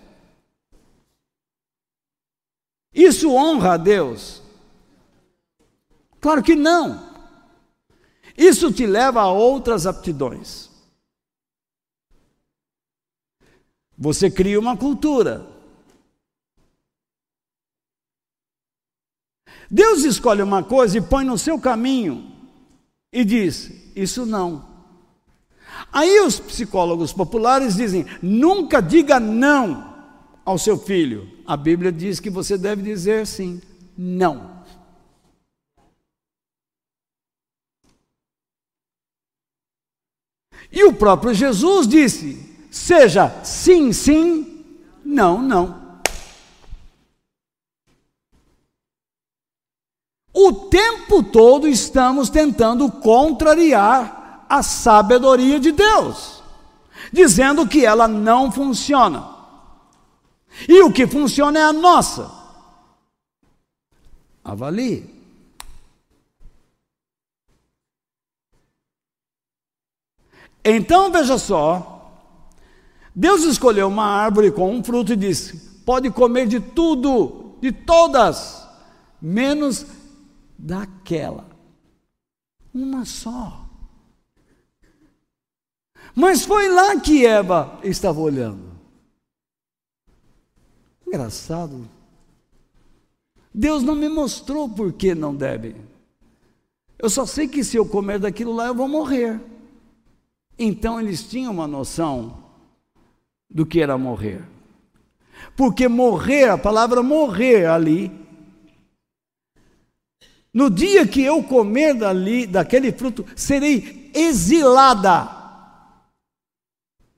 Isso honra a Deus? Claro que não. Isso te leva a outras aptidões. Você cria uma cultura. Deus escolhe uma coisa e põe no seu caminho e diz: Isso não. Aí os psicólogos populares dizem: Nunca diga não ao seu filho. A Bíblia diz que você deve dizer sim, não. E o próprio Jesus disse: seja sim, sim, não, não. O tempo todo estamos tentando contrariar a sabedoria de Deus, dizendo que ela não funciona. E o que funciona é a nossa. Avalie. Então veja só, Deus escolheu uma árvore com um fruto e disse: pode comer de tudo, de todas, menos daquela. Uma só. Mas foi lá que Eva estava olhando. Engraçado. Deus não me mostrou por que não deve. Eu só sei que se eu comer daquilo lá eu vou morrer. Então eles tinham uma noção do que era morrer. Porque morrer, a palavra morrer ali, no dia que eu comer dali, daquele fruto, serei exilada.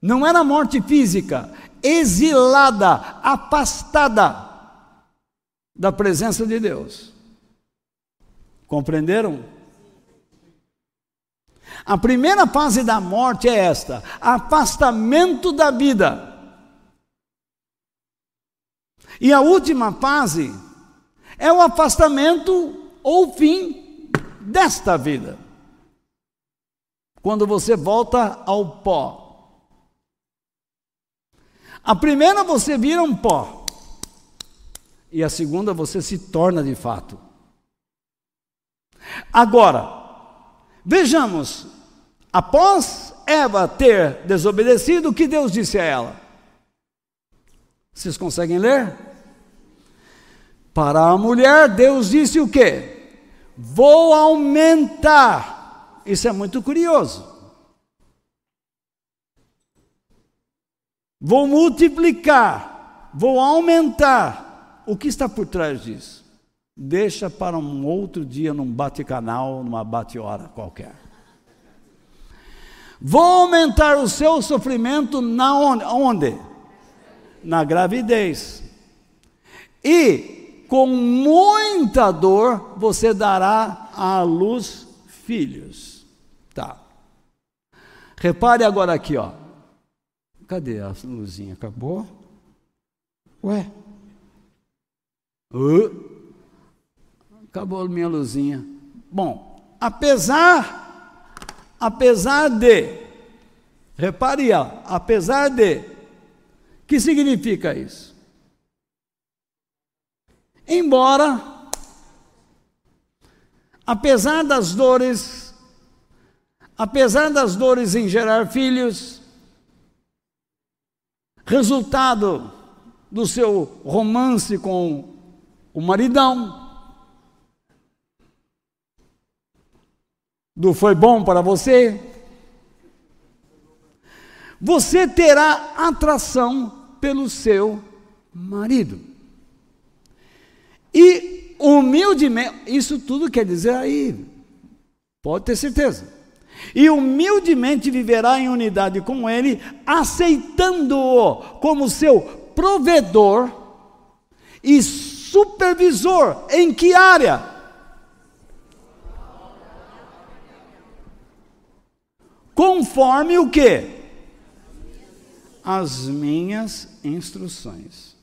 Não era morte física, exilada, afastada da presença de Deus. Compreenderam? A primeira fase da morte é esta: afastamento da vida. E a última fase é o afastamento ou fim desta vida. Quando você volta ao pó. A primeira você vira um pó. E a segunda você se torna de fato. Agora, Vejamos, após Eva ter desobedecido, o que Deus disse a ela? Vocês conseguem ler? Para a mulher, Deus disse o quê? Vou aumentar. Isso é muito curioso. Vou multiplicar, vou aumentar. O que está por trás disso? deixa para um outro dia num bate-canal, numa bate-hora qualquer. Vou aumentar o seu sofrimento na onde? onde? Na gravidez. E com muita dor você dará à luz filhos. Tá. Repare agora aqui, ó. Cadê a luzinha? Acabou? Ué? Uh. Acabou a minha luzinha. Bom, apesar, apesar de, repare, ó, apesar de, que significa isso? Embora, apesar das dores, apesar das dores em gerar filhos, resultado do seu romance com o maridão, do foi bom para você, você terá atração pelo seu marido. E humildemente, isso tudo quer dizer aí, pode ter certeza. E humildemente viverá em unidade com ele, aceitando-o como seu provedor e supervisor. Em que área? conforme o que? As minhas instruções.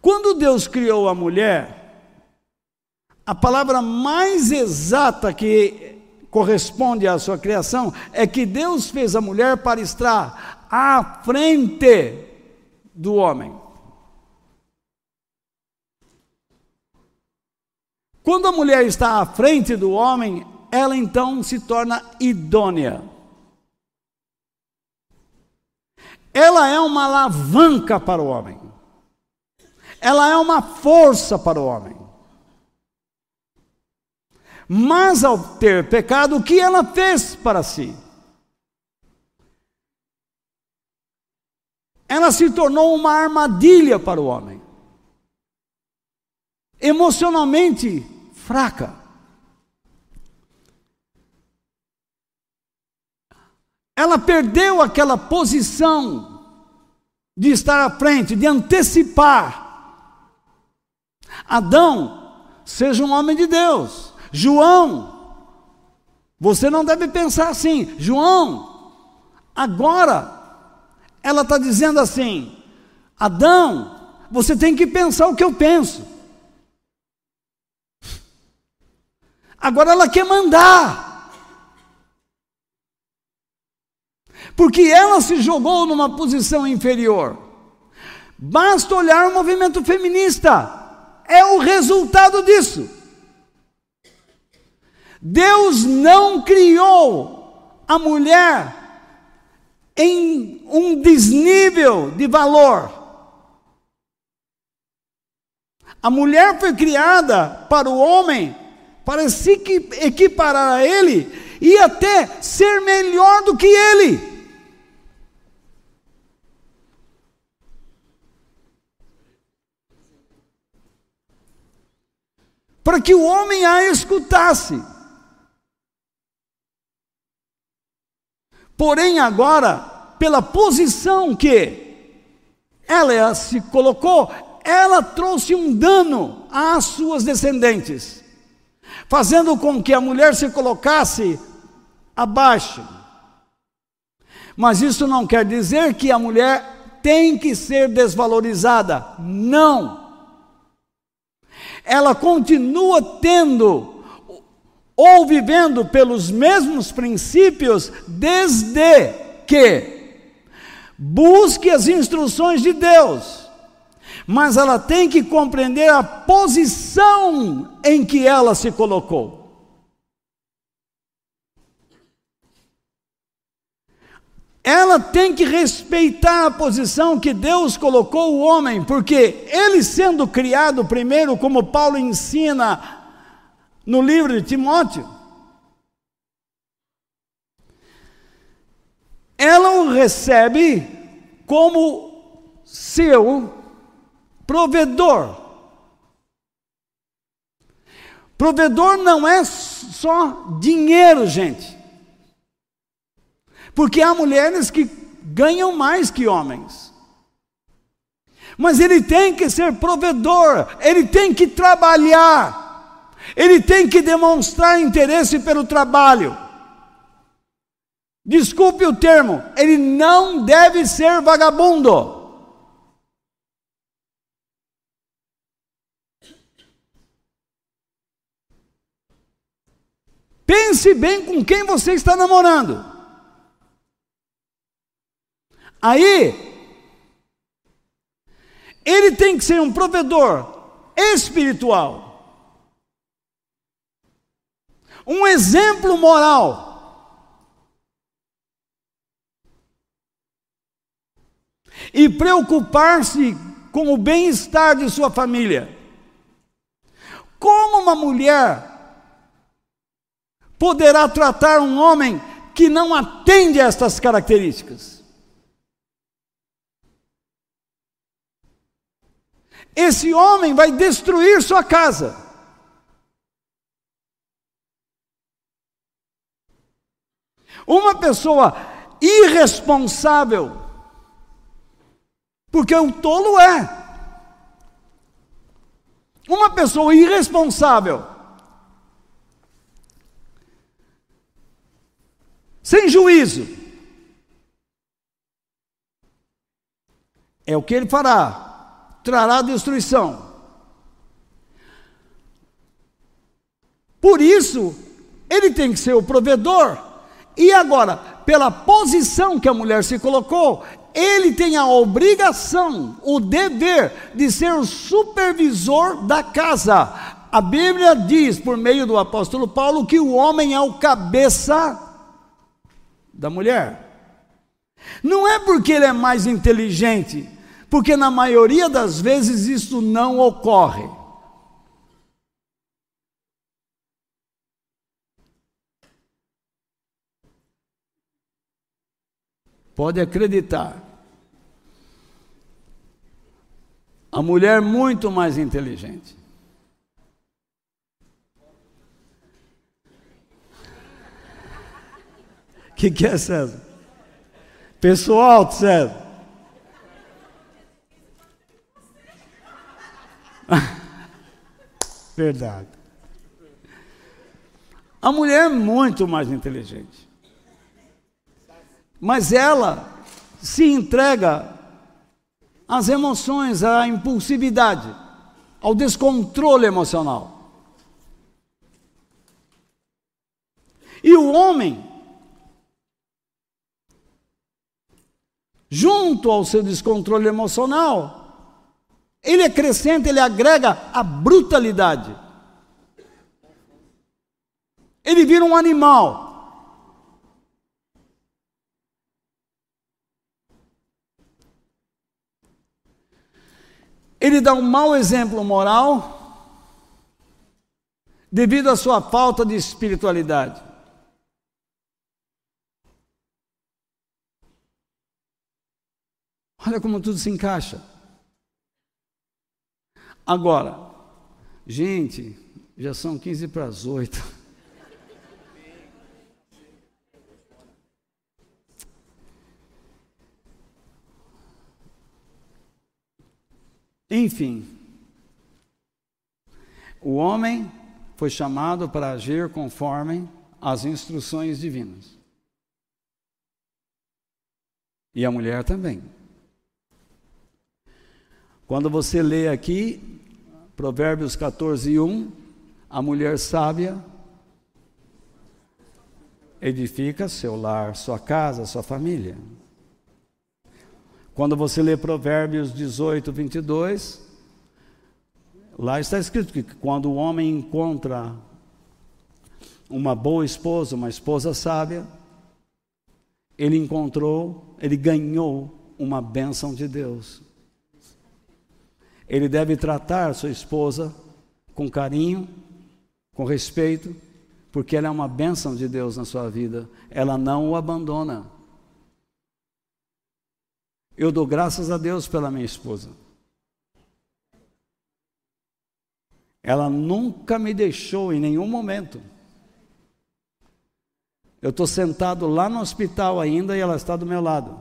Quando Deus criou a mulher, a palavra mais exata que corresponde à sua criação é que Deus fez a mulher para estar à frente do homem. Quando a mulher está à frente do homem, ela então se torna idônea. Ela é uma alavanca para o homem. ela é uma força para o homem. Mas ao ter pecado, o que ela fez para si? Ela se tornou uma armadilha para o homem. Emocionalmente fraca. Ela perdeu aquela posição de estar à frente, de antecipar. Adão, seja um homem de Deus. João, você não deve pensar assim. João, agora, ela está dizendo assim: Adão, você tem que pensar o que eu penso. Agora ela quer mandar. porque ela se jogou numa posição inferior. Basta olhar o movimento feminista, é o resultado disso. Deus não criou a mulher em um desnível de valor. A mulher foi criada para o homem, para se equiparar a ele e até ser melhor do que ele. para que o homem a escutasse. Porém, agora, pela posição que ela se colocou, ela trouxe um dano às suas descendentes, fazendo com que a mulher se colocasse abaixo. Mas isso não quer dizer que a mulher tem que ser desvalorizada. Não ela continua tendo ou vivendo pelos mesmos princípios desde que busque as instruções de Deus. Mas ela tem que compreender a posição em que ela se colocou. ela tem que respeitar a posição que Deus colocou o homem, porque ele sendo criado primeiro, como Paulo ensina no livro de Timóteo, ela o recebe como seu provedor. Provedor não é só dinheiro, gente. Porque há mulheres que ganham mais que homens. Mas ele tem que ser provedor, ele tem que trabalhar, ele tem que demonstrar interesse pelo trabalho. Desculpe o termo, ele não deve ser vagabundo. Pense bem com quem você está namorando. Aí, ele tem que ser um provedor espiritual, um exemplo moral. E preocupar-se com o bem-estar de sua família. Como uma mulher poderá tratar um homem que não atende a estas características? esse homem vai destruir sua casa. Uma pessoa irresponsável, porque o tolo é. Uma pessoa irresponsável, sem juízo, é o que ele fará trará destruição. Por isso, ele tem que ser o provedor. E agora, pela posição que a mulher se colocou, ele tem a obrigação, o dever de ser o supervisor da casa. A Bíblia diz, por meio do apóstolo Paulo, que o homem é o cabeça da mulher. Não é porque ele é mais inteligente, Porque na maioria das vezes isso não ocorre. Pode acreditar. A mulher muito mais inteligente. O que, que é, César? Pessoal, César. Verdade. A mulher é muito mais inteligente. Mas ela se entrega às emoções, à impulsividade, ao descontrole emocional. E o homem, junto ao seu descontrole emocional, ele acrescenta, ele agrega a brutalidade. Ele vira um animal. Ele dá um mau exemplo moral devido à sua falta de espiritualidade. Olha como tudo se encaixa. Agora, gente, já são 15 para as 8. Enfim, o homem foi chamado para agir conforme as instruções divinas. E a mulher também. Quando você lê aqui, Provérbios 14, 1, a mulher sábia edifica seu lar, sua casa, sua família. Quando você lê Provérbios 18, 22, lá está escrito que quando o homem encontra uma boa esposa, uma esposa sábia, ele encontrou, ele ganhou uma bênção de Deus. Ele deve tratar sua esposa com carinho, com respeito, porque ela é uma bênção de Deus na sua vida. Ela não o abandona. Eu dou graças a Deus pela minha esposa. Ela nunca me deixou em nenhum momento. Eu estou sentado lá no hospital ainda e ela está do meu lado.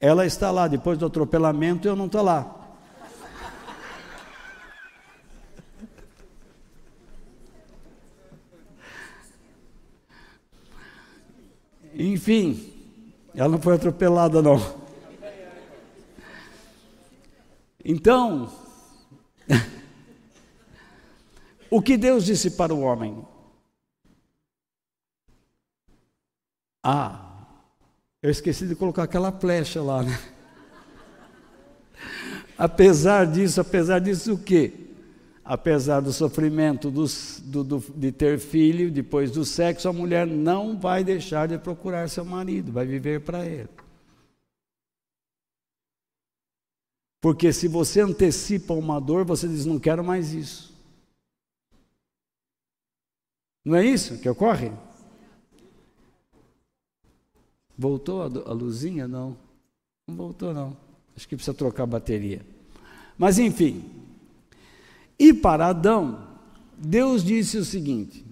Ela está lá, depois do atropelamento eu não estou lá. Enfim, ela não foi atropelada, não. Então, o que Deus disse para o homem? Ah, eu esqueci de colocar aquela flecha lá, né? Apesar disso, apesar disso o quê? Apesar do sofrimento do, do, de ter filho, depois do sexo, a mulher não vai deixar de procurar seu marido, vai viver para ele. Porque se você antecipa uma dor, você diz: não quero mais isso. Não é isso que ocorre? Voltou a, a luzinha? Não. Não voltou, não. Acho que precisa trocar a bateria. Mas enfim. E para Adão, Deus disse o seguinte: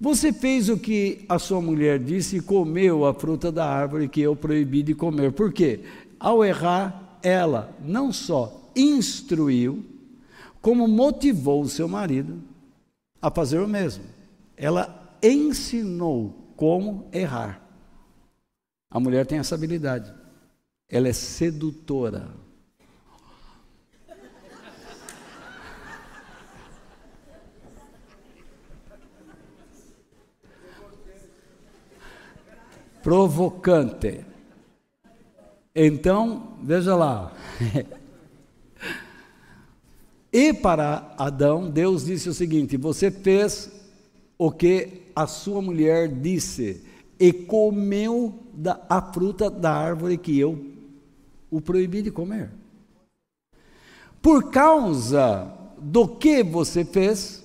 Você fez o que a sua mulher disse e comeu a fruta da árvore que eu proibi de comer. Por quê? Ao errar, ela não só instruiu, como motivou o seu marido a fazer o mesmo. Ela ensinou como errar. A mulher tem essa habilidade. Ela é sedutora. Provocante. Então, veja lá. e para Adão, Deus disse o seguinte: Você fez o que a sua mulher disse e comeu da, a fruta da árvore que eu o proibi de comer. Por causa do que você fez,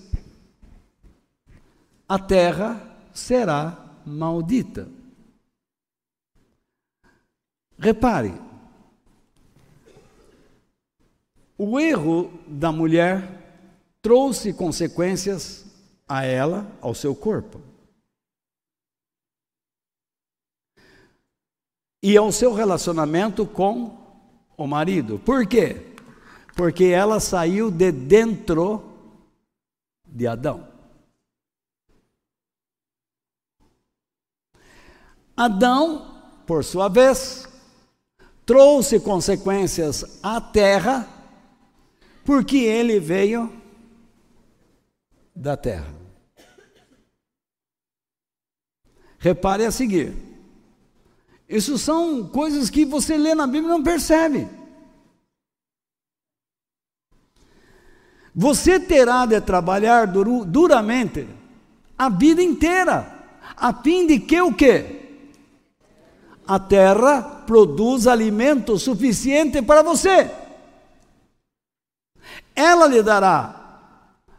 a terra será maldita. Repare, o erro da mulher trouxe consequências a ela, ao seu corpo. E ao seu relacionamento com o marido. Por quê? Porque ela saiu de dentro de Adão. Adão, por sua vez, trouxe consequências à terra, porque ele veio da terra. Repare a seguir. Isso são coisas que você lê na Bíblia e não percebe. Você terá de trabalhar duramente a vida inteira, a fim de que o quê? A terra produza alimento suficiente para você. Ela lhe dará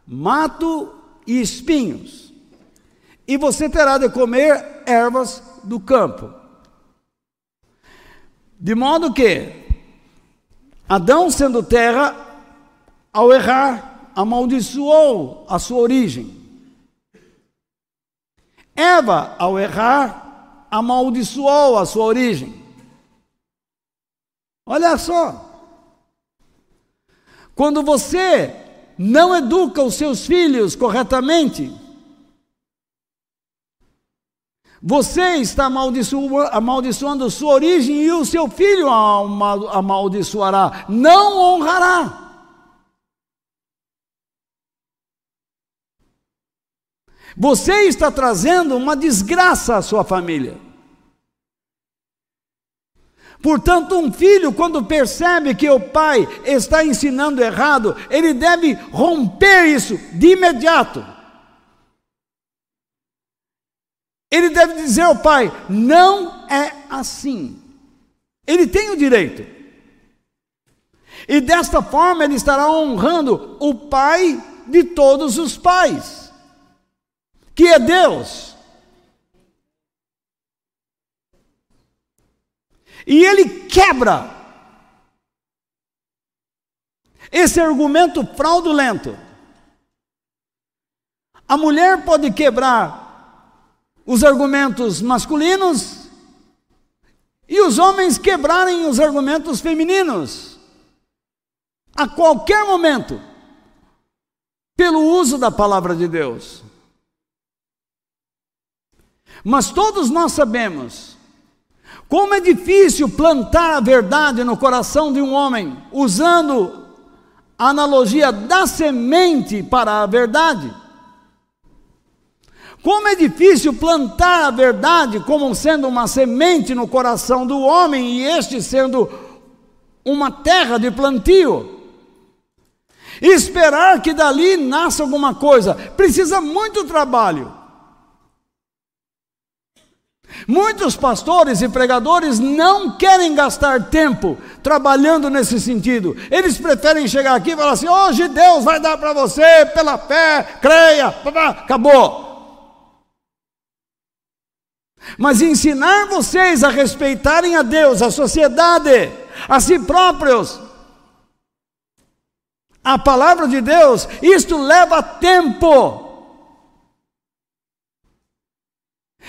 mato e espinhos, e você terá de comer ervas do campo. De modo que Adão, sendo terra, ao errar, amaldiçoou a sua origem. Eva, ao errar, amaldiçoou a sua origem. Olha só. Quando você não educa os seus filhos corretamente, você está amaldiçoando, sua origem e o seu filho amaldiçoará, não honrará. Você está trazendo uma desgraça à sua família. Portanto, um filho, quando percebe que o pai está ensinando errado, ele deve romper isso de imediato. Ele deve dizer ao pai: não é assim. Ele tem o direito. E desta forma ele estará honrando o pai de todos os pais, que é Deus. E ele quebra esse argumento fraudulento. A mulher pode quebrar os argumentos masculinos e os homens quebrarem os argumentos femininos. A qualquer momento, pelo uso da palavra de Deus. Mas todos nós sabemos como é difícil plantar a verdade no coração de um homem, usando a analogia da semente para a verdade. Como é difícil plantar a verdade como sendo uma semente no coração do homem e este sendo uma terra de plantio. Esperar que dali nasça alguma coisa, precisa muito trabalho. Muitos pastores e pregadores não querem gastar tempo trabalhando nesse sentido. Eles preferem chegar aqui e falar assim: hoje Deus vai dar para você pela fé, creia, acabou. Mas ensinar vocês a respeitarem a Deus, a sociedade, a si próprios, a palavra de Deus, isto leva tempo.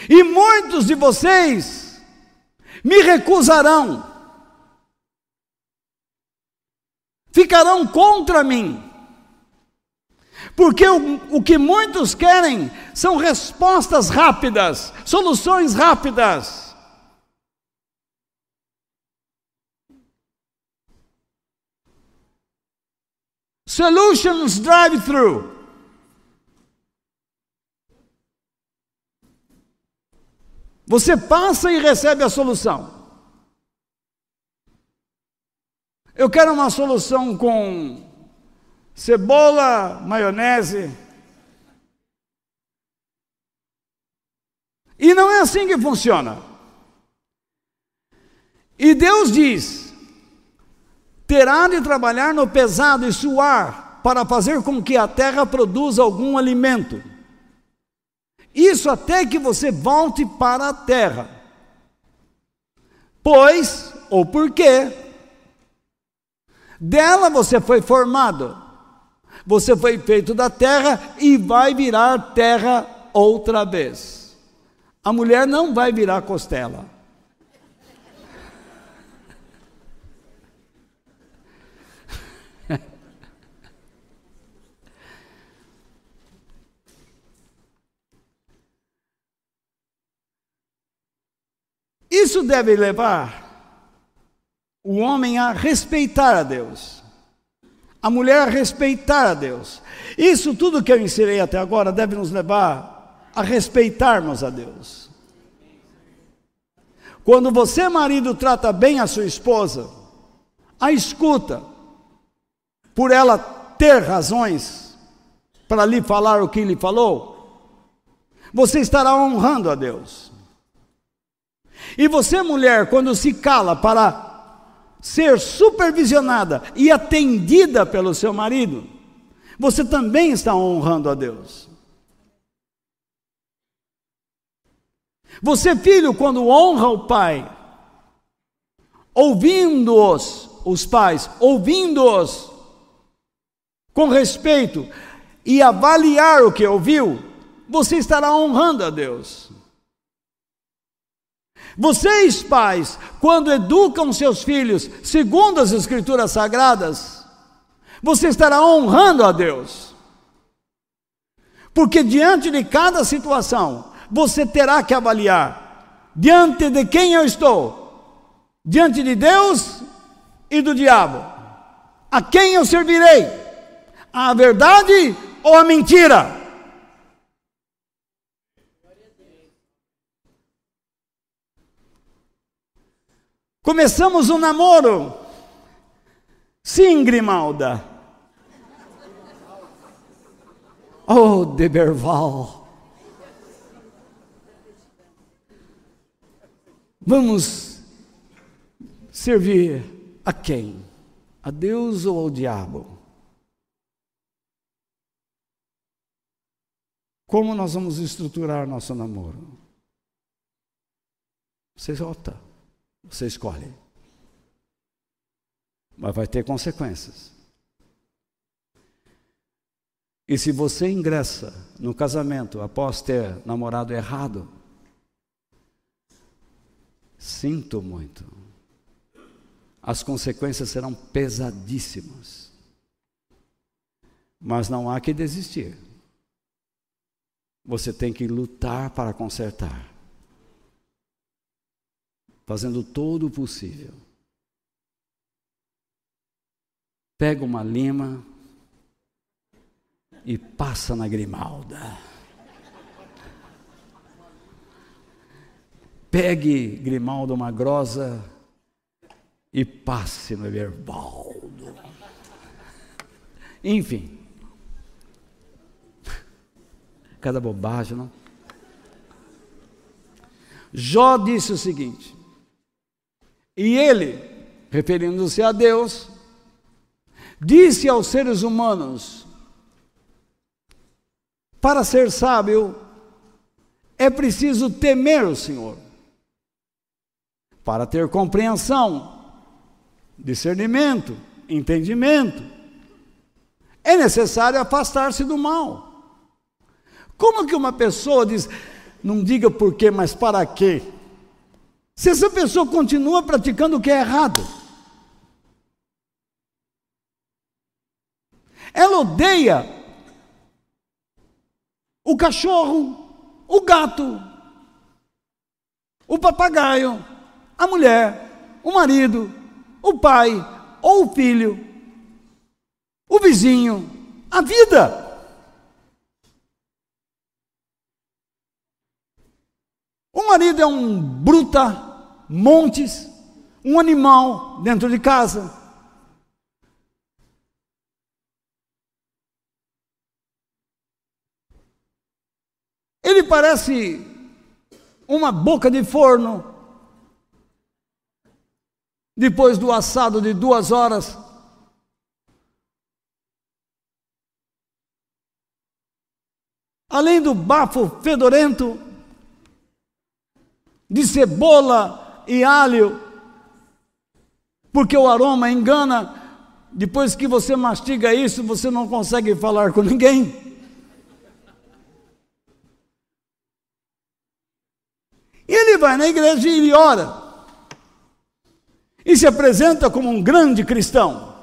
E muitos de vocês me recusarão, ficarão contra mim. Porque o, o que muitos querem são respostas rápidas, soluções rápidas. Solutions drive-through. Você passa e recebe a solução. Eu quero uma solução com cebola, maionese. E não é assim que funciona. E Deus diz: terá de trabalhar no pesado e suar para fazer com que a terra produza algum alimento. Isso até que você volte para a terra. Pois, ou porque, dela você foi formado, você foi feito da terra e vai virar terra outra vez. A mulher não vai virar costela. Isso deve levar o homem a respeitar a Deus, a mulher a respeitar a Deus. Isso tudo que eu ensinei até agora deve nos levar a respeitarmos a Deus. Quando você, marido, trata bem a sua esposa, a escuta, por ela ter razões para lhe falar o que lhe falou, você estará honrando a Deus. E você, mulher, quando se cala para ser supervisionada e atendida pelo seu marido, você também está honrando a Deus. Você, filho, quando honra o pai, ouvindo-os, os pais, ouvindo-os com respeito e avaliar o que ouviu, você estará honrando a Deus. Vocês, pais, quando educam seus filhos segundo as Escrituras Sagradas, você estará honrando a Deus. Porque diante de cada situação, você terá que avaliar: diante de quem eu estou? Diante de Deus e do diabo. A quem eu servirei? A verdade ou a mentira? Começamos um namoro. Sim, Grimalda. Oh, Deberval. Vamos servir a quem? A Deus ou ao diabo? Como nós vamos estruturar nosso namoro? Você opta. Você escolhe. Mas vai ter consequências. E se você ingressa no casamento após ter namorado errado, sinto muito. As consequências serão pesadíssimas. Mas não há que desistir. Você tem que lutar para consertar fazendo todo o possível. Pega uma lima e passa na grimalda. Pegue grimalda uma grosa e passe no Everbaldo. Enfim. Cada bobagem, não? Jó disse o seguinte: e ele, referindo-se a Deus, disse aos seres humanos: para ser sábio, é preciso temer o Senhor. Para ter compreensão, discernimento, entendimento, é necessário afastar-se do mal. Como que uma pessoa diz, não diga por quê, mas para quê? Se essa pessoa continua praticando o que é errado, ela odeia o cachorro, o gato, o papagaio, a mulher, o marido, o pai ou o filho, o vizinho, a vida. O marido é um bruta montes, um animal dentro de casa. Ele parece uma boca de forno, depois do assado de duas horas. Além do bafo fedorento de cebola e alho, porque o aroma engana, depois que você mastiga isso, você não consegue falar com ninguém. E ele vai na igreja e ele ora. E se apresenta como um grande cristão.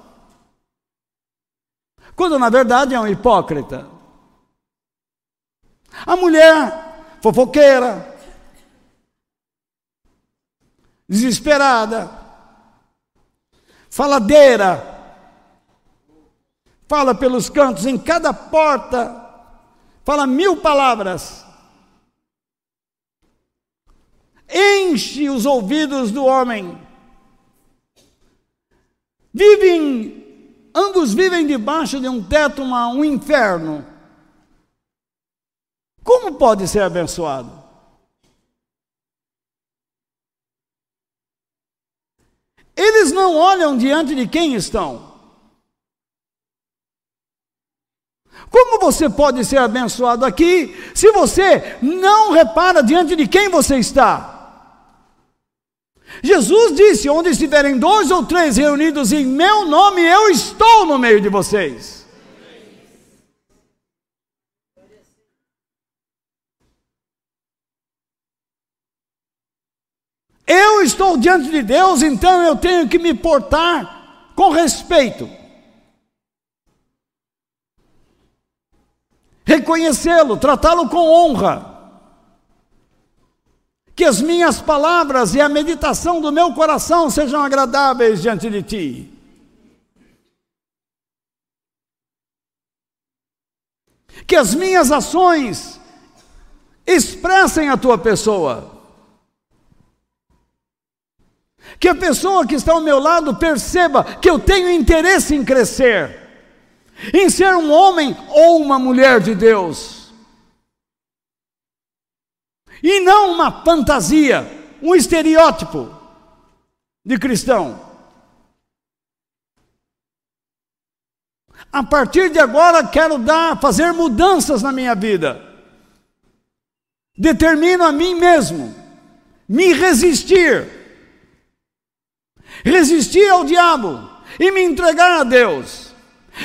Quando na verdade é um hipócrita. A mulher fofoqueira, desesperada, faladeira, fala pelos cantos, em cada porta, fala mil palavras enche os ouvidos do homem. Vivem, ambos vivem debaixo de um teto, uma, um inferno. Como pode ser abençoado? Eles não olham diante de quem estão. Como você pode ser abençoado aqui se você não repara diante de quem você está? Jesus disse: Onde estiverem dois ou três reunidos em meu nome, eu estou no meio de vocês. Eu estou diante de Deus, então eu tenho que me portar com respeito. Reconhecê-lo, tratá-lo com honra que as minhas palavras e a meditação do meu coração sejam agradáveis diante de ti. Que as minhas ações expressem a tua pessoa. Que a pessoa que está ao meu lado perceba que eu tenho interesse em crescer, em ser um homem ou uma mulher de Deus e não uma fantasia, um estereótipo de cristão. A partir de agora quero dar, fazer mudanças na minha vida. Determino a mim mesmo me resistir. Resistir ao diabo e me entregar a Deus.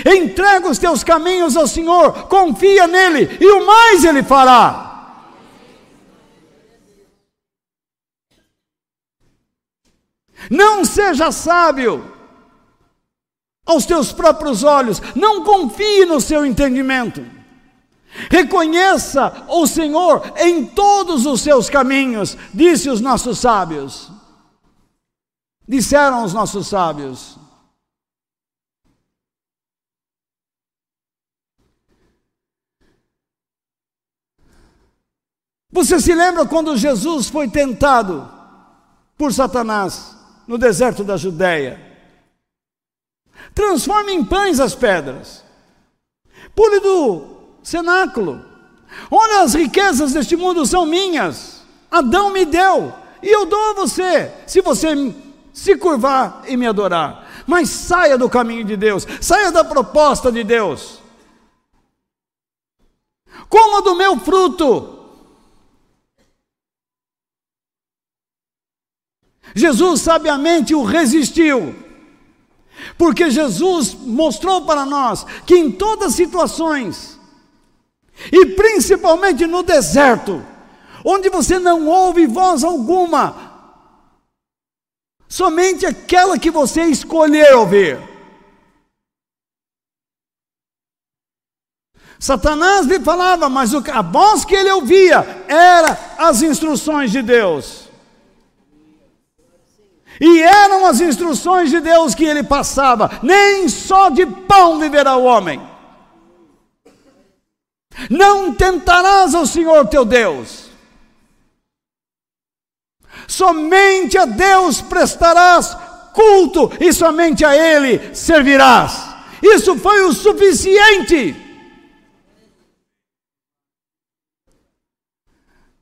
Entrega os teus caminhos ao Senhor, confia nele e o mais ele fará. Não seja sábio aos teus próprios olhos, não confie no seu entendimento. Reconheça o Senhor em todos os seus caminhos, disse os nossos sábios. Disseram os nossos sábios. Você se lembra quando Jesus foi tentado por Satanás? no deserto da Judéia. Transforme em pães as pedras. Pule do cenáculo. Olha, as riquezas deste mundo são minhas. Adão me deu e eu dou a você, se você se curvar e me adorar. Mas saia do caminho de Deus, saia da proposta de Deus. Coma do meu fruto, Jesus sabiamente o resistiu, porque Jesus mostrou para nós que em todas as situações, e principalmente no deserto, onde você não ouve voz alguma, somente aquela que você escolher ouvir. Satanás lhe falava, mas a voz que ele ouvia era as instruções de Deus. E eram as instruções de Deus que ele passava: nem só de pão viverá o homem. Não tentarás ao Senhor teu Deus. Somente a Deus prestarás culto e somente a Ele servirás. Isso foi o suficiente.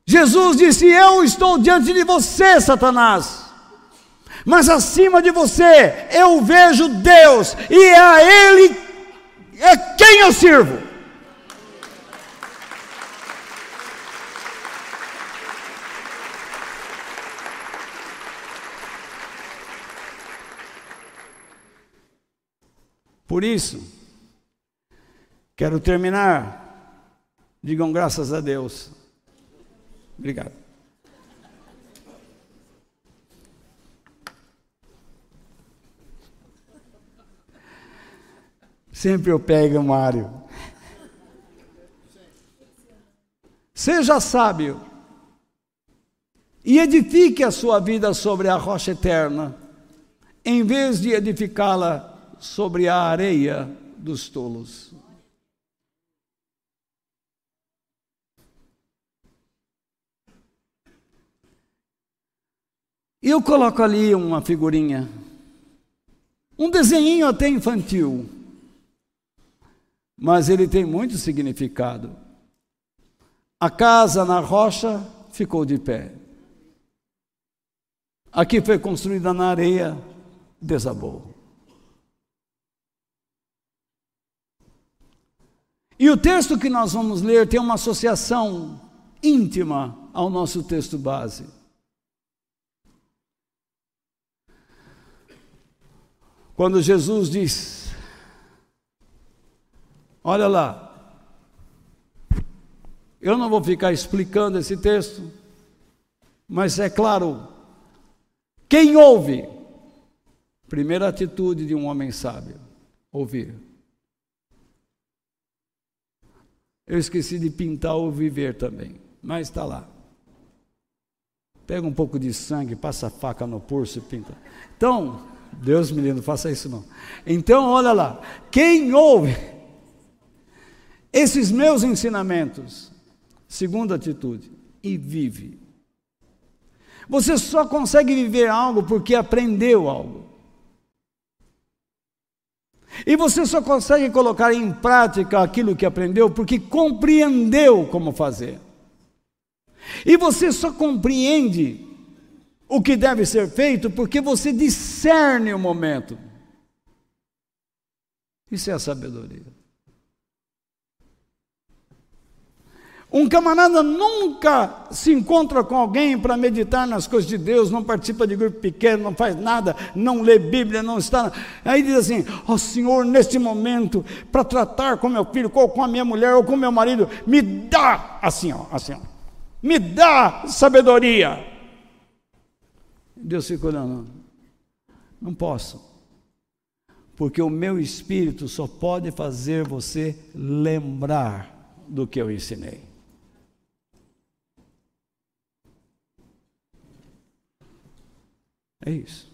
Jesus disse: Eu estou diante de você, Satanás. Mas acima de você eu vejo Deus, e é a Ele é quem eu sirvo. Por isso, quero terminar. Digam graças a Deus. Obrigado. Sempre eu pego o Mário. Seja sábio e edifique a sua vida sobre a rocha eterna, em vez de edificá-la sobre a areia dos tolos. E eu coloco ali uma figurinha, um desenho até infantil, mas ele tem muito significado. A casa na rocha ficou de pé. Aqui foi construída na areia, desabou. E o texto que nós vamos ler tem uma associação íntima ao nosso texto base. Quando Jesus diz: Olha lá, eu não vou ficar explicando esse texto, mas é claro, quem ouve, primeira atitude de um homem sábio, ouvir. Eu esqueci de pintar o viver também, mas está lá. Pega um pouco de sangue, passa a faca no pulso e pinta. Então, Deus me livre, não faça isso não. Então, olha lá, quem ouve esses meus ensinamentos, segunda atitude, e vive. Você só consegue viver algo porque aprendeu algo. E você só consegue colocar em prática aquilo que aprendeu porque compreendeu como fazer. E você só compreende o que deve ser feito porque você discerne o momento. Isso é a sabedoria. Um camarada nunca se encontra com alguém para meditar nas coisas de Deus, não participa de grupo pequeno, não faz nada, não lê Bíblia, não está. Aí diz assim: Ó oh, Senhor, neste momento, para tratar com meu filho, ou com a minha mulher, ou com meu marido, me dá, assim, ó, assim, ó, me dá sabedoria. Deus fica olhando, não posso, porque o meu espírito só pode fazer você lembrar do que eu ensinei. É isso.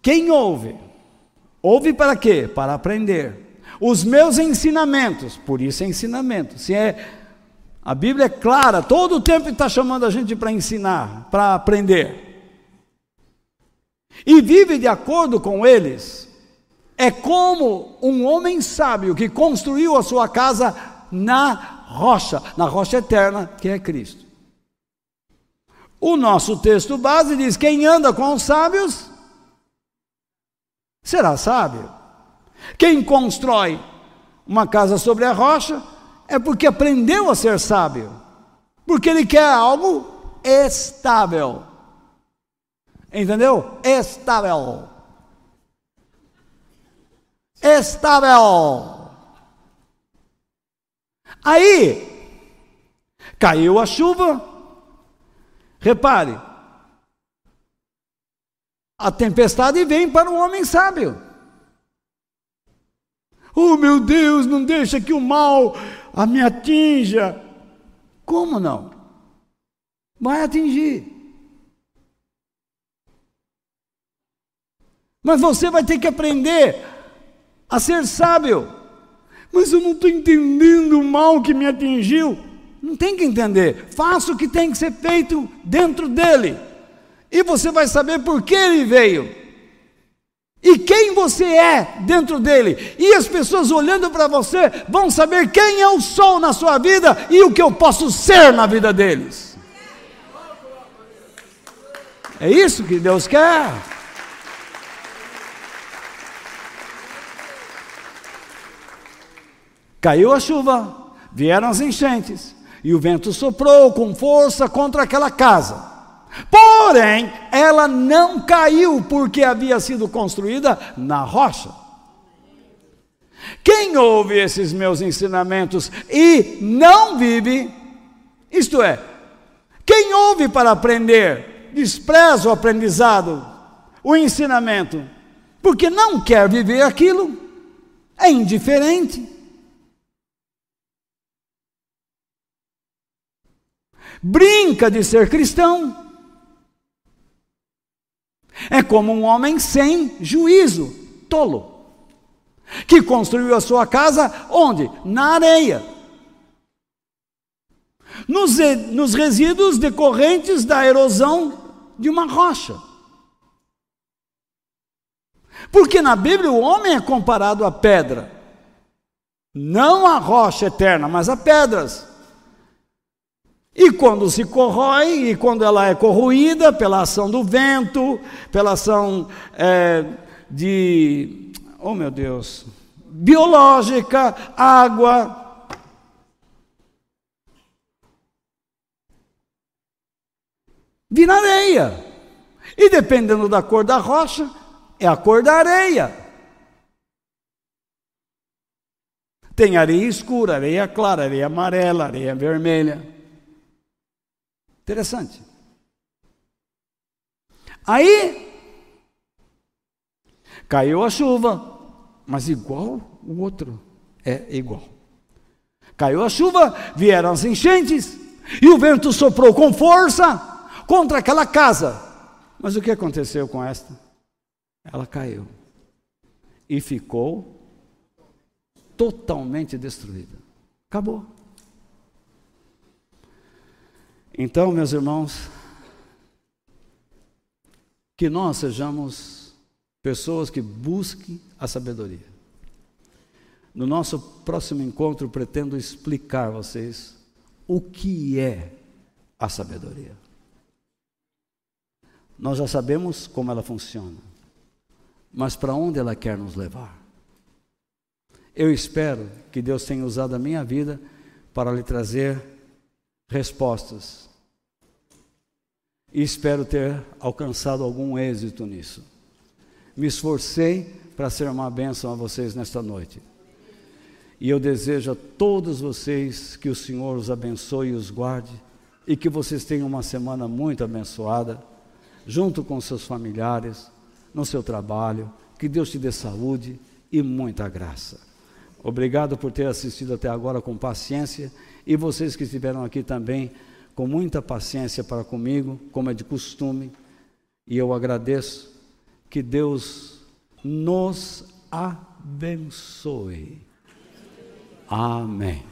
Quem ouve? Ouve para quê? Para aprender. Os meus ensinamentos, por isso é ensinamento. Se é a Bíblia é clara, todo o tempo está chamando a gente para ensinar, para aprender. E vive de acordo com eles. É como um homem sábio que construiu a sua casa na rocha, na rocha eterna, que é Cristo. O nosso texto base diz: quem anda com os sábios será sábio. Quem constrói uma casa sobre a rocha é porque aprendeu a ser sábio, porque ele quer algo estável. Entendeu? Estável. Estável. Aí, caiu a chuva, Repare, a tempestade vem para um homem sábio. Oh meu Deus, não deixa que o mal a me atinja. Como não? Vai atingir. Mas você vai ter que aprender a ser sábio. Mas eu não estou entendendo o mal que me atingiu. Não tem que entender. Faça o que tem que ser feito dentro dele. E você vai saber por que ele veio. E quem você é dentro dele. E as pessoas olhando para você vão saber quem eu sou na sua vida e o que eu posso ser na vida deles. É isso que Deus quer. Caiu a chuva, vieram as enchentes, e o vento soprou com força contra aquela casa. Porém, ela não caiu porque havia sido construída na rocha. Quem ouve esses meus ensinamentos e não vive, isto é, quem ouve para aprender, despreza o aprendizado, o ensinamento, porque não quer viver aquilo, é indiferente. Brinca de ser cristão, é como um homem sem juízo, tolo, que construiu a sua casa onde? Na areia. Nos, nos resíduos decorrentes da erosão de uma rocha. Porque na Bíblia o homem é comparado à pedra, não à rocha eterna, mas a pedras. E quando se corrói, e quando ela é corroída pela ação do vento, pela ação é, de, oh meu Deus, biológica, água. Vira areia. E dependendo da cor da rocha, é a cor da areia. Tem areia escura, areia clara, areia amarela, areia vermelha. Interessante. Aí caiu a chuva, mas igual o outro é igual. Caiu a chuva, vieram as enchentes, e o vento soprou com força contra aquela casa. Mas o que aconteceu com esta? Ela caiu e ficou totalmente destruída. Acabou. Então, meus irmãos, que nós sejamos pessoas que busquem a sabedoria. No nosso próximo encontro, pretendo explicar a vocês o que é a sabedoria. Nós já sabemos como ela funciona, mas para onde ela quer nos levar? Eu espero que Deus tenha usado a minha vida para lhe trazer respostas e espero ter alcançado algum êxito nisso. Me esforcei para ser uma bênção a vocês nesta noite. E eu desejo a todos vocês que o Senhor os abençoe e os guarde e que vocês tenham uma semana muito abençoada, junto com seus familiares, no seu trabalho. Que Deus te dê saúde e muita graça. Obrigado por ter assistido até agora com paciência e vocês que estiveram aqui também com muita paciência para comigo, como é de costume, e eu agradeço que Deus nos abençoe. Amém.